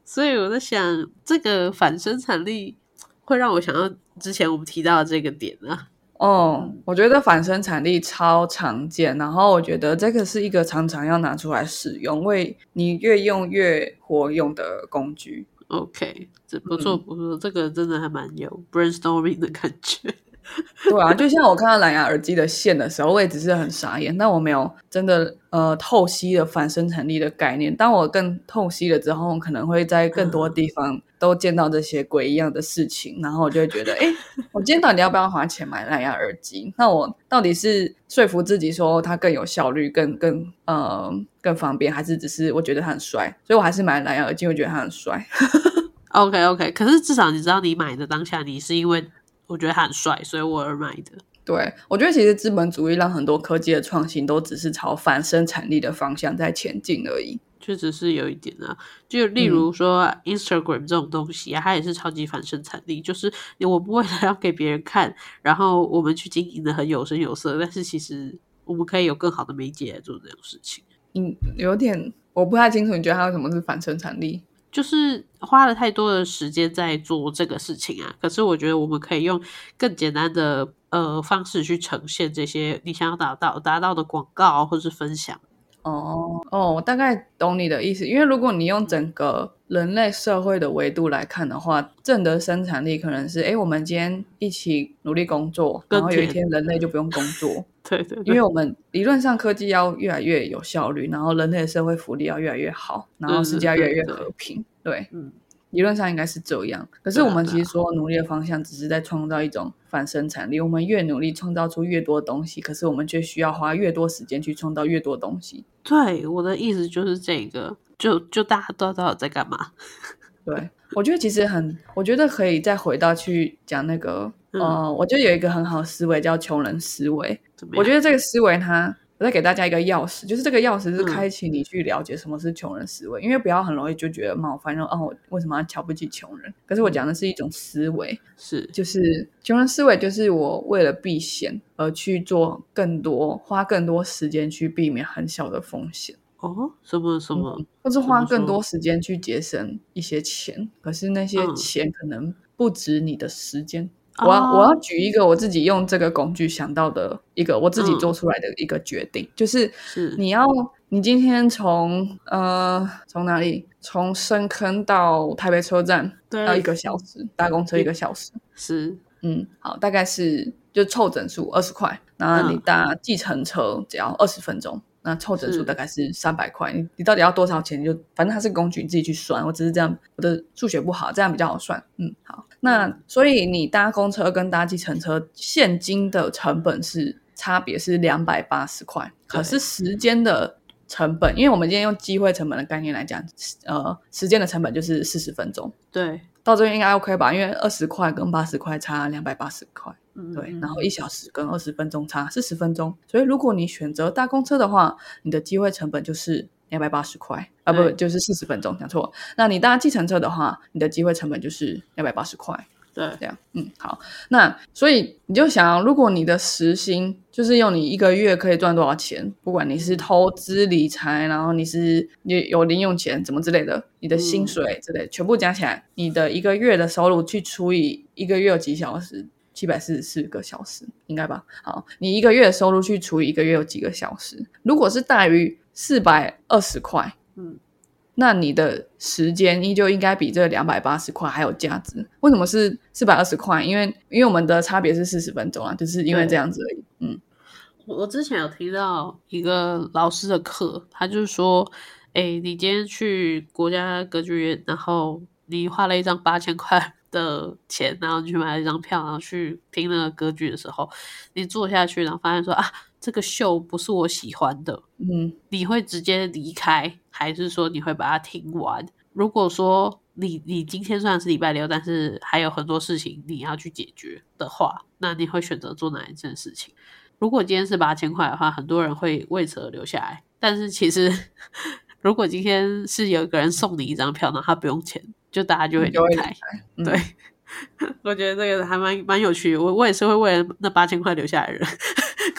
所以我在想，这个反生产力会让我想到之前我们提到的这个点啊。哦，我觉得反生产力超常见，然后我觉得这个是一个常常要拿出来使用，为你越用越活用的工具。OK，这不错嗯不错，这个真的还蛮有 brainstorming 的感觉。对啊，就像我看到蓝牙耳机的线的时候，我也只是很傻眼，但我没有真的呃透析了反生产力的概念。当我更透析了之后，可能会在更多地方都见到这些鬼一样的事情，然后我就会觉得，哎，我今天到底要不要花钱买蓝牙耳机？那我到底是说服自己说它更有效率、更更呃更方便，还是只是我觉得它很帅，所以我还是买蓝牙耳机，我觉得它很帅。OK OK，可是至少你知道你买的当下，你是因为我觉得他很帅，所以我而买的。对，我觉得其实资本主义让很多科技的创新都只是朝反生产力的方向在前进而已。确实是有一点啊，就例如说 Instagram 这种东西啊，它也是超级反生产力，就是我们为了要给别人看，然后我们去经营的很有声有色，但是其实我们可以有更好的媒介来做这种事情。嗯，有点我不太清楚，你觉得它有什么是反生产力？就是花了太多的时间在做这个事情啊，可是我觉得我们可以用更简单的呃方式去呈现这些你想要达到达到的广告或是分享。哦哦，我大概懂你的意思。因为如果你用整个人类社会的维度来看的话，正的生产力可能是：哎，我们今天一起努力工作，然后有一天人类就不用工作，对对因为我们理论上科技要越来越有效率，然后人类的社会福利要越来越好，然后世界要越来越和平。对，嗯，理论上应该是这样。可是我们其实所有努力的方向只是在创造一种反生产力，我们越努力创造出越多东西，可是我们却需要花越多时间去创造越多东西。对，我的意思就是这个，就就大家都知道在干嘛。对，我觉得其实很，我觉得可以再回到去讲那个，嗯呃，我觉得有一个很好的思维叫穷人思维。我觉得这个思维它，我再给大家一个钥匙，就是这个钥匙是嗯开启你去了解什么是穷人思维，因为不要很容易就觉得冒犯，说哦，我为什么要瞧不起穷人？可是我讲的是一种思维，是就是穷人思维，就是我为了避险而去做更多，花更多时间去避免很小的风险。哦，什么什么？或是花更多时间去节省一些钱，可是那些嗯钱可能不值你的时间。哦我要我要举一个我自己用这个工具想到的一个我自己嗯做出来的一个决定，就是是你要你今天从呃从哪里从深坑到台北车站对要一个小时，搭公车一个小时，是嗯，好，大概是就凑整数二十块，那你嗯搭计程车只要二十分钟，那凑整数大概是三百块。你你到底要多少钱？你就反正它是工具，你自己去算。我只是这样，我的数学不好，这样比较好算。嗯，好。那所以你搭公车跟搭计程车现金的成本是差别是两百八十块，可是时间的成本，因为我们今天用机会成本的概念来讲，呃，时间的成本就是四十分钟。对，到这边应该 OK 吧？因为二十块跟八十块差两百八十块，嗯对，嗯然后一小时跟二十分钟差四十分钟，所以如果你选择搭公车的话，你的机会成本就是两百八十块啊，不就是四十分钟，讲错。那你搭计程车的话，你的机会成本就是两百八十块。对，这样，嗯，好，那所以你就想，如果你的时薪就是用你一个月可以赚多少钱，不管你是投资理财，然后你是你有零用钱怎么之类的，你的薪水之类的，全部加起来，你的一个月的收入去除以一个月有几小时，七百四十四个小时，应该吧？好，你一个月的收入去除以一个月有几个小时，如果是大于四百二十块，嗯，那你的时间依旧应该比这两百八十块还有价值。为什么是四百二十块？因为因为我们的差别是四十分钟啊，就是因为这样子而已。嗯，我我之前有听到一个老师的课，他就是说，哎，你今天去国家歌剧院，然后你花了一张八千块的钱，然后你去买了一张票，然后去听那个歌剧的时候，你坐下去，然后发现说啊，这个秀不是我喜欢的，嗯，你会直接离开，还是说你会把它听完？如果说你你今天虽然是礼拜六，但是还有很多事情你要去解决的话，那你会选择做哪一件事情？如果今天是八千块的话，很多人会为此而留下来。但是其实，如果今天是有一个人送你一张票，那他不用钱，就大家就会离就会离开。嗯对，我觉得这个还蛮蛮有趣。我我也是会为了那八千块留下来的人，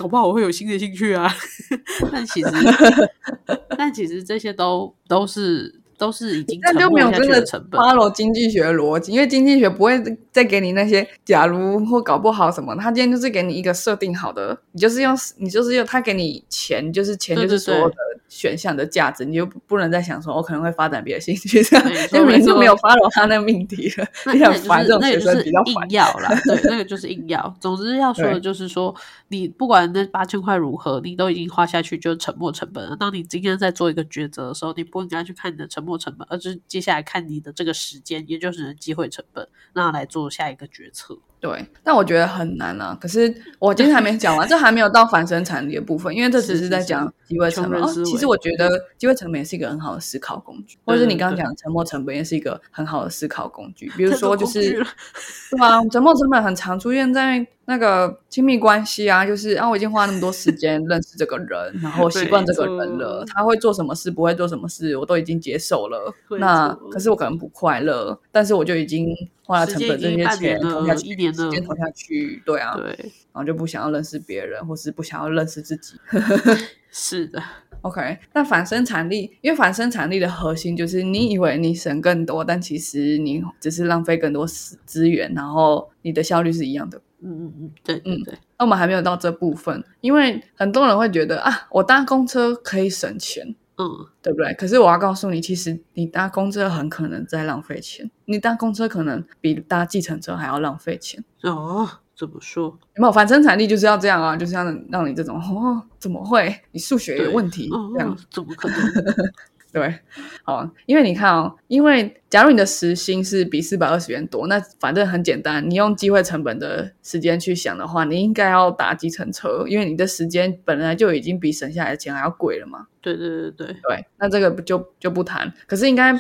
搞不好我会有新的兴趣啊。但其实，但其实这些都都是都是已经那就没有真的成本。follow 经济学逻辑，因为经济学不会再给你那些假如或搞不好什么，他今天就是给你一个设定好的，你就是用你就是用他给你钱，就是钱就是所有的选项的价值，你就不不能再想说我可能会发展别的兴趣，这样 没错就明没错就没有 follow 他那个命题了，那很烦这种那也就是学生比较烦硬。要啦，对，那个就是硬要。总之要说的就是说，你不管那八千块如何，你都已经花下去，就是沉没成本了。当你今天在做一个抉择的时候，你不应该去看你的沉没成本，而是接下来看你的这个时间，也就是机会成本，那来做下一个决策。对，但我觉得很难啊。可是我今天还没讲完，这还没有到反生产力的部分，因为这只是在讲机会成本。其实我觉得机会成本也是一个很好的思考工具，或者是你刚刚讲沉没成本也是一个很好的思考工具。比如说，就是对啊，沉没成本很常出现在那个亲密关系啊，就是啊，我已经花那么多时间认识这个人，然后习惯这个人了，他会做什么事，不会做什么事，我都已经接受了。那可是我可能不快乐，但是我就已经花了成本这些钱投下去，一年了时间投下去，对啊，对，然后就不想要认识别人，或是不想要认识自己。是的，OK，那反生产力，因为反生产力的核心就是你以为你省更多，但其实你只是浪费更多资资源，然后你的效率是一样的。嗯嗯嗯，对对对，那我们还没有到这部分，因为很多人会觉得啊，我搭公车可以省钱，嗯，对不对？可是我要告诉你，其实你搭公车很可能在浪费钱，你搭公车可能比搭计程车还要浪费钱。哦，怎么说？有没有反生产力就是要这样啊，就是要让你这种哦，怎么会？你数学有问题哦这样哦，怎么可能？对，好，因为你看哦，因为假如你的时薪是比四百二十元多，那反正很简单，你用机会成本的时间去想的话，你应该要打计程车，因为你的时间本来就已经比省下来的钱还要贵了嘛。对对对对，对，那这个不就就不谈。可是应该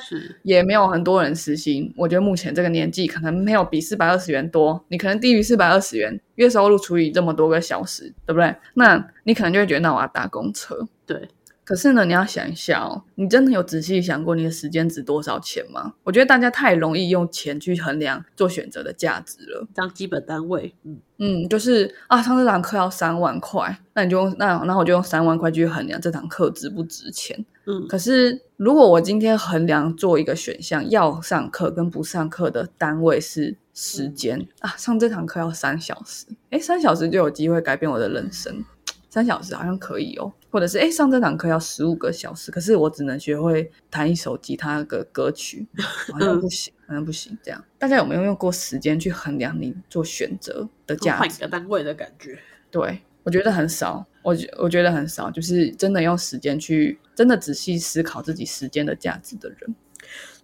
也没有很多人实行，我觉得目前这个年纪可能没有比四百二十元多，你可能低于四百二十元，月收入除以这么多个小时，对不对？那你可能就会觉得，那我要搭公车。对，可是呢，你要想一下哦，你真的有仔细想过你的时间值多少钱吗？我觉得大家太容易用钱去衡量做选择的价值了。当基本单位，嗯，嗯，就是啊，上这堂课要三万块，那你就用那那我就用三万块去衡量这堂课值不值钱。嗯可是如果我今天衡量做一个选项，要上课跟不上课的单位是时间、啊，上这堂课要三小时，诶，三小时就有机会改变我的人生，三小时好像可以哦。或者是诶，上这堂课要十五个小时，可是我只能学会弹一首吉他的歌曲，好像不行，好像不行。这样，大家有没有用过时间去衡量你做选择的价换一值？个单位的感觉。对，我觉得很少，我觉我觉得很少，就是真的用时间去真的仔细思考自己时间的价值的人。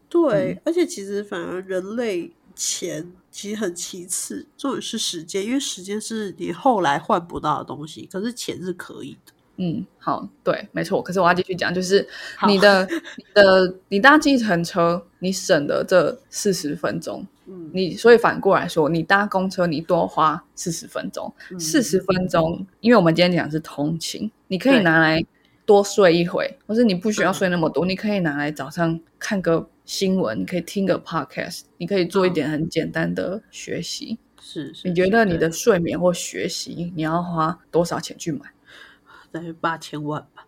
对，而且其实反而人类钱其实很其次，重点是时间，因为时间是你后来换不到的东西，可是钱是可以的。嗯，好，对，没错。可是我要继续讲，就是你的、你的、你搭计程车，你省的这四十分钟，嗯，你所以反过来说，你搭公车你多花四十分钟，嗯四十分钟，因为我们今天讲的是通勤，你可以拿来多睡一回，或是你不需要睡那么多，你可以拿来早上看个新闻，你可以听个 podcast，你可以做一点很简单的学习。是是，你觉得你的睡眠或学习，你要花多少钱去买？大约八千万吧？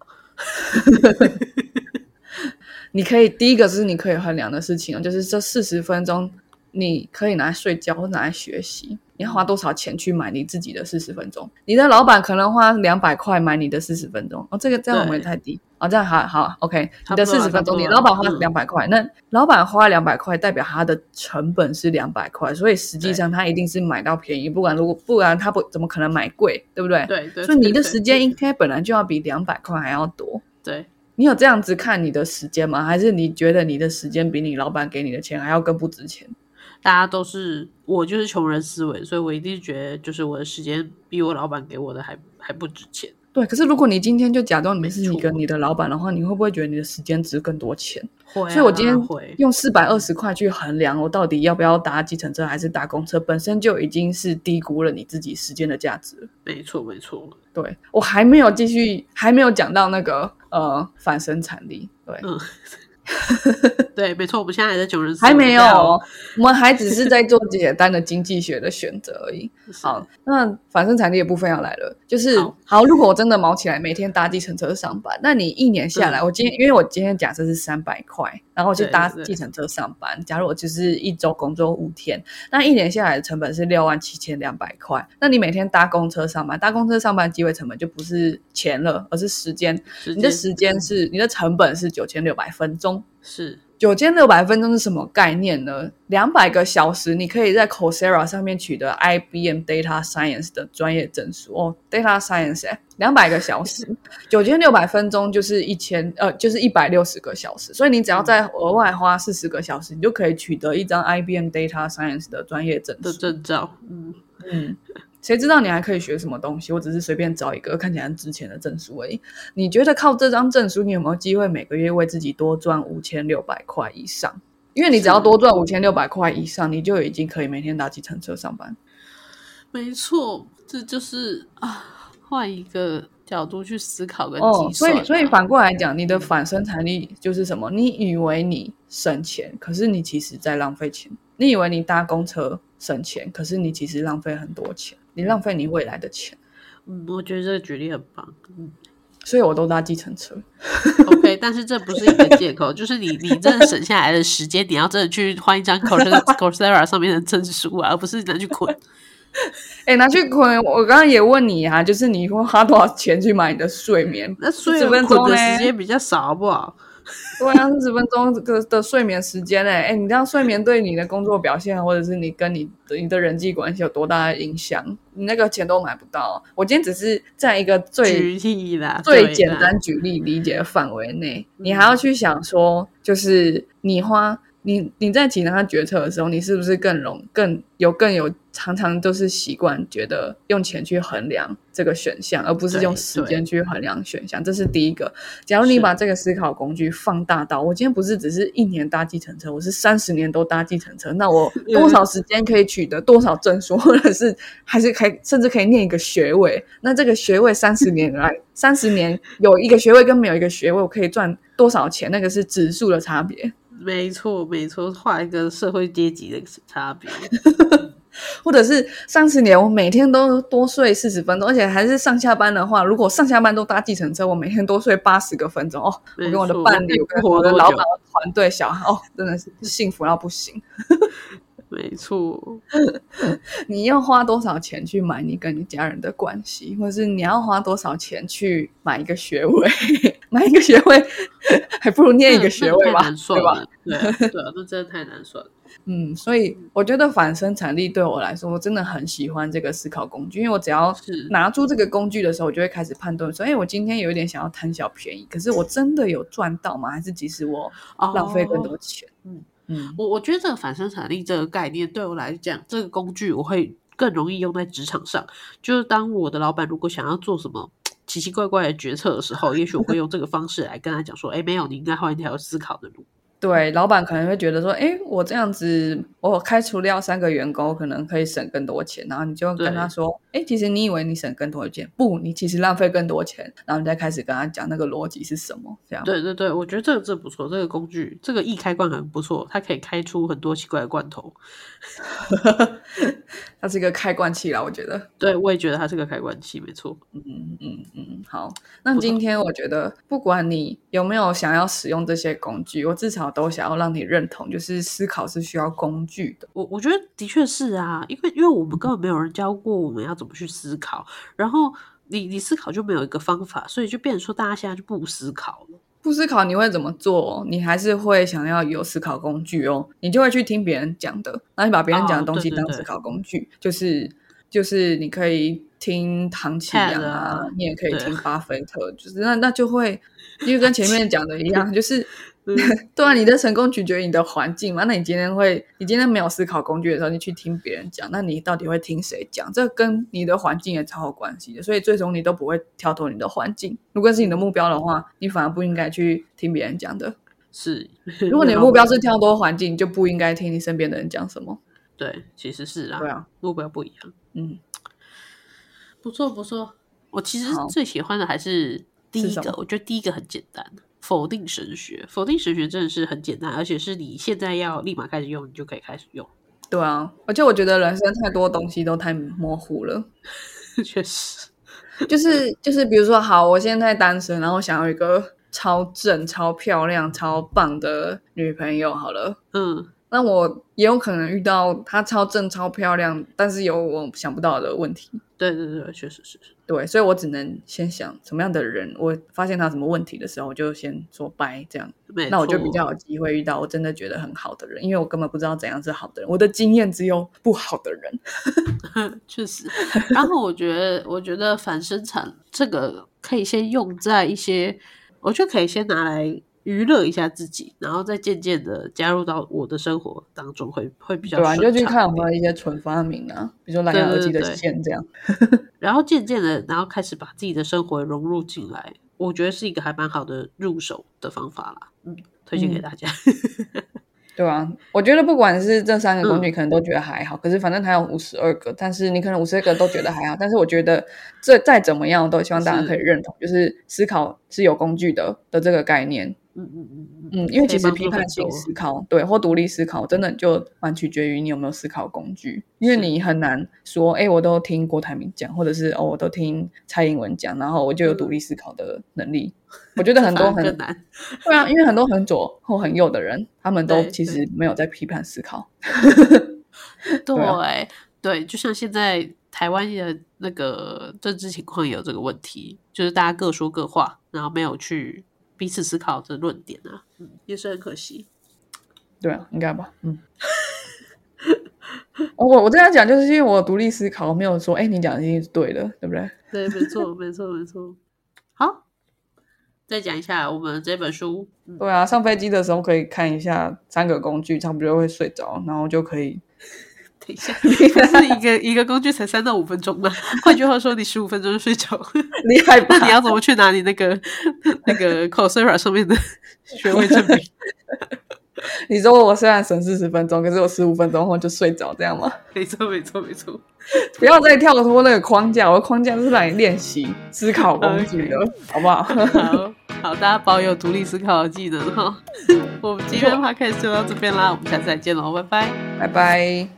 你可以第一个是你可以衡量的事情哦，就是这四十分钟你可以拿来睡觉或拿来学习，你要花多少钱去买你自己的四十分钟？你的老板可能花两百块买你的四十分钟哦，这个这样我们也太低哦，这样好好 OK，你的四十分钟，你老板花嗯两百块，那老板花两百块代表他的成本是两百块，所以实际上他一定是买到便宜，不管如果不然他不怎么可能买贵，对不对？对对，所以你的时间应该本来就要比两百块还要多。对你有这样子看你的时间吗？还是你觉得你的时间比你老板给你的钱还要更不值钱？大家都是我就是穷人思维，所以我一定觉得就是我的时间比我老板给我的还还不值钱。对，可是如果你今天就假装你是没错你跟你的老板的话，你会不会觉得你的时间值更多钱？会、啊，所以我今天用四百二十块去衡量我到底要不要搭计程车还是搭公车，本身就已经是低估了你自己时间的价值。没错没错，对我还没有继续，还没有讲到那个呃反生产力，对，嗯，对，没错，我们现在还在穷人还没有我们还只是在做简单的经济学的选择而已。好，那反生产力的部分要来了，就是好好，如果我真的毛起来，每天搭计程车上班，那你一年下来，嗯我今天因为我今天假设是三百块，然后我去搭计程车上班，假如我就是一周工作五天，那一年下来的成本是六万七千两百块，那你每天搭公车上班，搭公车上班机会成本就不是钱了，而是时间，时间你的时间是你的成本是九千六百分钟。是九千六百分钟是什么概念呢？两百个小时，你可以在 Coursera 上面取得 IBM Data Science 的专业证书哦。Data Science 哎，两百个小时，九千六百分钟就是一千呃，就是一百六十个小时。所以你只要再额外花四十个小时，你就可以取得一张 IBM Data Science 的专业证的书。证照，嗯，嗯，谁知道你还可以学什么东西？我只是随便找一个看起来很值钱的证书而已。你觉得靠这张证书，你有没有机会每个月为自己多赚五千六百块以上？因为你只要多赚五千六百块以上，你就已经可以每天搭计程车上班。没错，这就是啊，换一个角度去思考跟哦，计算啊、所以所以反过来讲，你的反生产力就是什么？你以为你省钱，可是你其实在浪费钱。你以为你搭公车省钱，可是你其实浪费很多钱，你浪费你未来的钱。嗯，我觉得这个举例很棒，嗯。所以我都搭计程车。OK，但是这不是一个借口，就是你你真的省下来的时间，你要真的去换一张 Coursera 上面的证书啊，而不是拿去捆。哎、拿去捆，我刚刚也问你啊，就是你会花多少钱去买你的睡眠？那虽40然分钟呢捆的时间比较少，好不好？对啊，四十分钟的的睡眠时间哎、哎，你这样睡眠对你的工作表现，或者是你跟你的你的人际关系有多大的影响？你那个钱都买不到。我今天只是在一个最举例啦，最简单举例理解的范围内，你还要去想说，就是你花你你在其他决策的时候，你是不是更容更有更有常常都是习惯觉得用钱去衡量这个选项，而不是用时间去衡量选项，这是第一个。假如你把这个思考工具放大到，我今天不是只是一年搭计程车，我是三十年都搭计程车，那我 多少时间可以取得多少证书，或者是还是可以甚至可以念一个学位？那这个学位三十 年来，三十年有一个学位跟没有一个学位，我可以赚多少钱？那个是指数的差别。没错没错，画一个社会阶级的差别。或者是三十年，我每天都多睡四十分钟，而且还是上下班的话，如果上下班都搭计程车，我每天多睡八十个分钟哦。我跟我的伴侣，我跟我的老板、团队、小孩，哦，真的是幸福到不行。没错，你要花多少钱去买你跟你家人的关系，或者是你要花多少钱去买一个学位？买一个学位 还不如念一个学位吧，太难算对吧？了。对啊，对啊，那真的太难算了。嗯，所以我觉得反生产力对我来说，我真的很喜欢这个思考工具，因为我只要是拿出这个工具的时候，我就会开始判断说，哎，我今天有一点想要贪小便宜，可是我真的有赚到吗？还是即使我浪费更多哦钱？嗯嗯我我觉得这个反生产力这个概念对我来讲，这个工具我会更容易用在职场上。就是当我的老板如果想要做什么奇奇怪怪的决策的时候，也许我会用这个方式来跟他讲说：“哎，没有，你应该换一条思考的路。对，老板可能会觉得说，哎，我这样子，我开除掉三个员工，可能可以省更多钱。然后你就跟他说，哎，其实你以为你省更多钱，不，你其实浪费更多钱。然后你再开始跟他讲那个逻辑是什么，这样。对对对，我觉得这个这不错，这个工具，这个易开罐很不错，它可以开出很多奇怪的罐头。它是一个开罐器啦，我觉得。对，我也觉得它是个开罐器，没错。嗯嗯嗯，好。那今天我觉得，不管你有没有想要使用这些工具，我至少都想要让你认同，就是思考是需要工具的。我我觉得的确是啊，因为因为我们根本没有人教过我们要怎么去思考，然后你你思考就没有一个方法，所以就变成说大家现在就不思考了。不思考你会怎么做？你还是会想要有思考工具哦，你就会去听别人讲的，然后你把别人讲的东西当思考工具，就是就是你可以听唐启阳啊，你也可以听巴菲特，就是那那就会，因为跟前面讲的一样，就是。对啊，你的成功取决于你的环境嘛。那你今天会，你今天没有思考工具的时候，你去听别人讲，那你到底会听谁讲？这跟你的环境也超有关系的。所以最终你都不会跳脱你的环境。如果是你的目标的话，你反而不应该去听别人讲的。是，如果你的 目标是跳脱环境，就不应该听你身边的人讲什么。对，其实是啊。对啊，目标不一样。嗯，不错不错。我其实最喜欢的还是第一个，我觉得第一个很简单。否定神学，否定神学真的是很简单，而且是你现在要立马开始用，你就可以开始用。对啊，而且我觉得人生太多东西都太模糊了，确实，就是就是，比如说，好，我现在单身，然后想要一个超正、超漂亮、超棒的女朋友，好了，嗯。那我也有可能遇到她超正超漂亮，但是有我想不到的问题。对对对，确实是。对，所以我只能先想什么样的人，我发现他什么问题的时候，我就先说拜这样。那我就比较有机会遇到我真的觉得很好的人，因为我根本不知道怎样是好的人，我的经验只有不好的人。确实。然后我觉得，我觉得反生产这个可以先用在一些，我觉得可以先拿来。娱乐一下自己，然后再渐渐的加入到我的生活当中，会会比较。对啊，就去看有没有一些纯发明啊，比如说蓝牙耳机的线这样。然后渐渐的，然后开始把自己的生活融入进来，我觉得是一个还蛮好的入手的方法啦。嗯，推荐给大家。对啊，我觉得不管是这三个工具，可能都觉得还好。可是反正它有五十二个，但是你可能五十二个都觉得还好。但是我觉得这再怎么样，都希望大家可以认同，就是思考是有工具的的这个概念。嗯嗯嗯嗯，因为其实批判性思考，对或独立思考，真的就蛮取决于你有没有思考工具。因为你很难说，哎，我都听郭台铭讲，或者是哦，我都听蔡英文讲，然后我就有独立思考的能力。我觉得很多 很难，对啊，因为很多很左或很右的人，他们都其实没有在批判思考。对对，就像现在台湾的那个政治情况也有这个问题，就是大家各说各话，然后没有去。彼此思考的论点啊，嗯，也是很可惜。对啊，应该吧，嗯。我我这样讲，就是因为我独立思考，没有说，哎，你讲的一定是对的，对不对？对，没错，没错，没错。好，再讲一下我们这本书。对啊，上飞机的时候可以看一下三个工具，差不多会睡着，然后就可以。等一下，是一个一个工具才三到五分钟吗？换句话说，你十五分钟就睡着，厉害吧？那你要怎么去拿你那个那个 Coursera 上面的学位证明？你说我虽然省四十分钟，可是我十五分钟后就睡着，这样吗？没错，没错，没错。不要再跳脱那个框架，我的框架是让你练习思考工具的，好不好？好，好，大家保有独立思考的技能哈。我们今天的话开始就到这边啦，我们下次再见喽，拜拜，拜拜。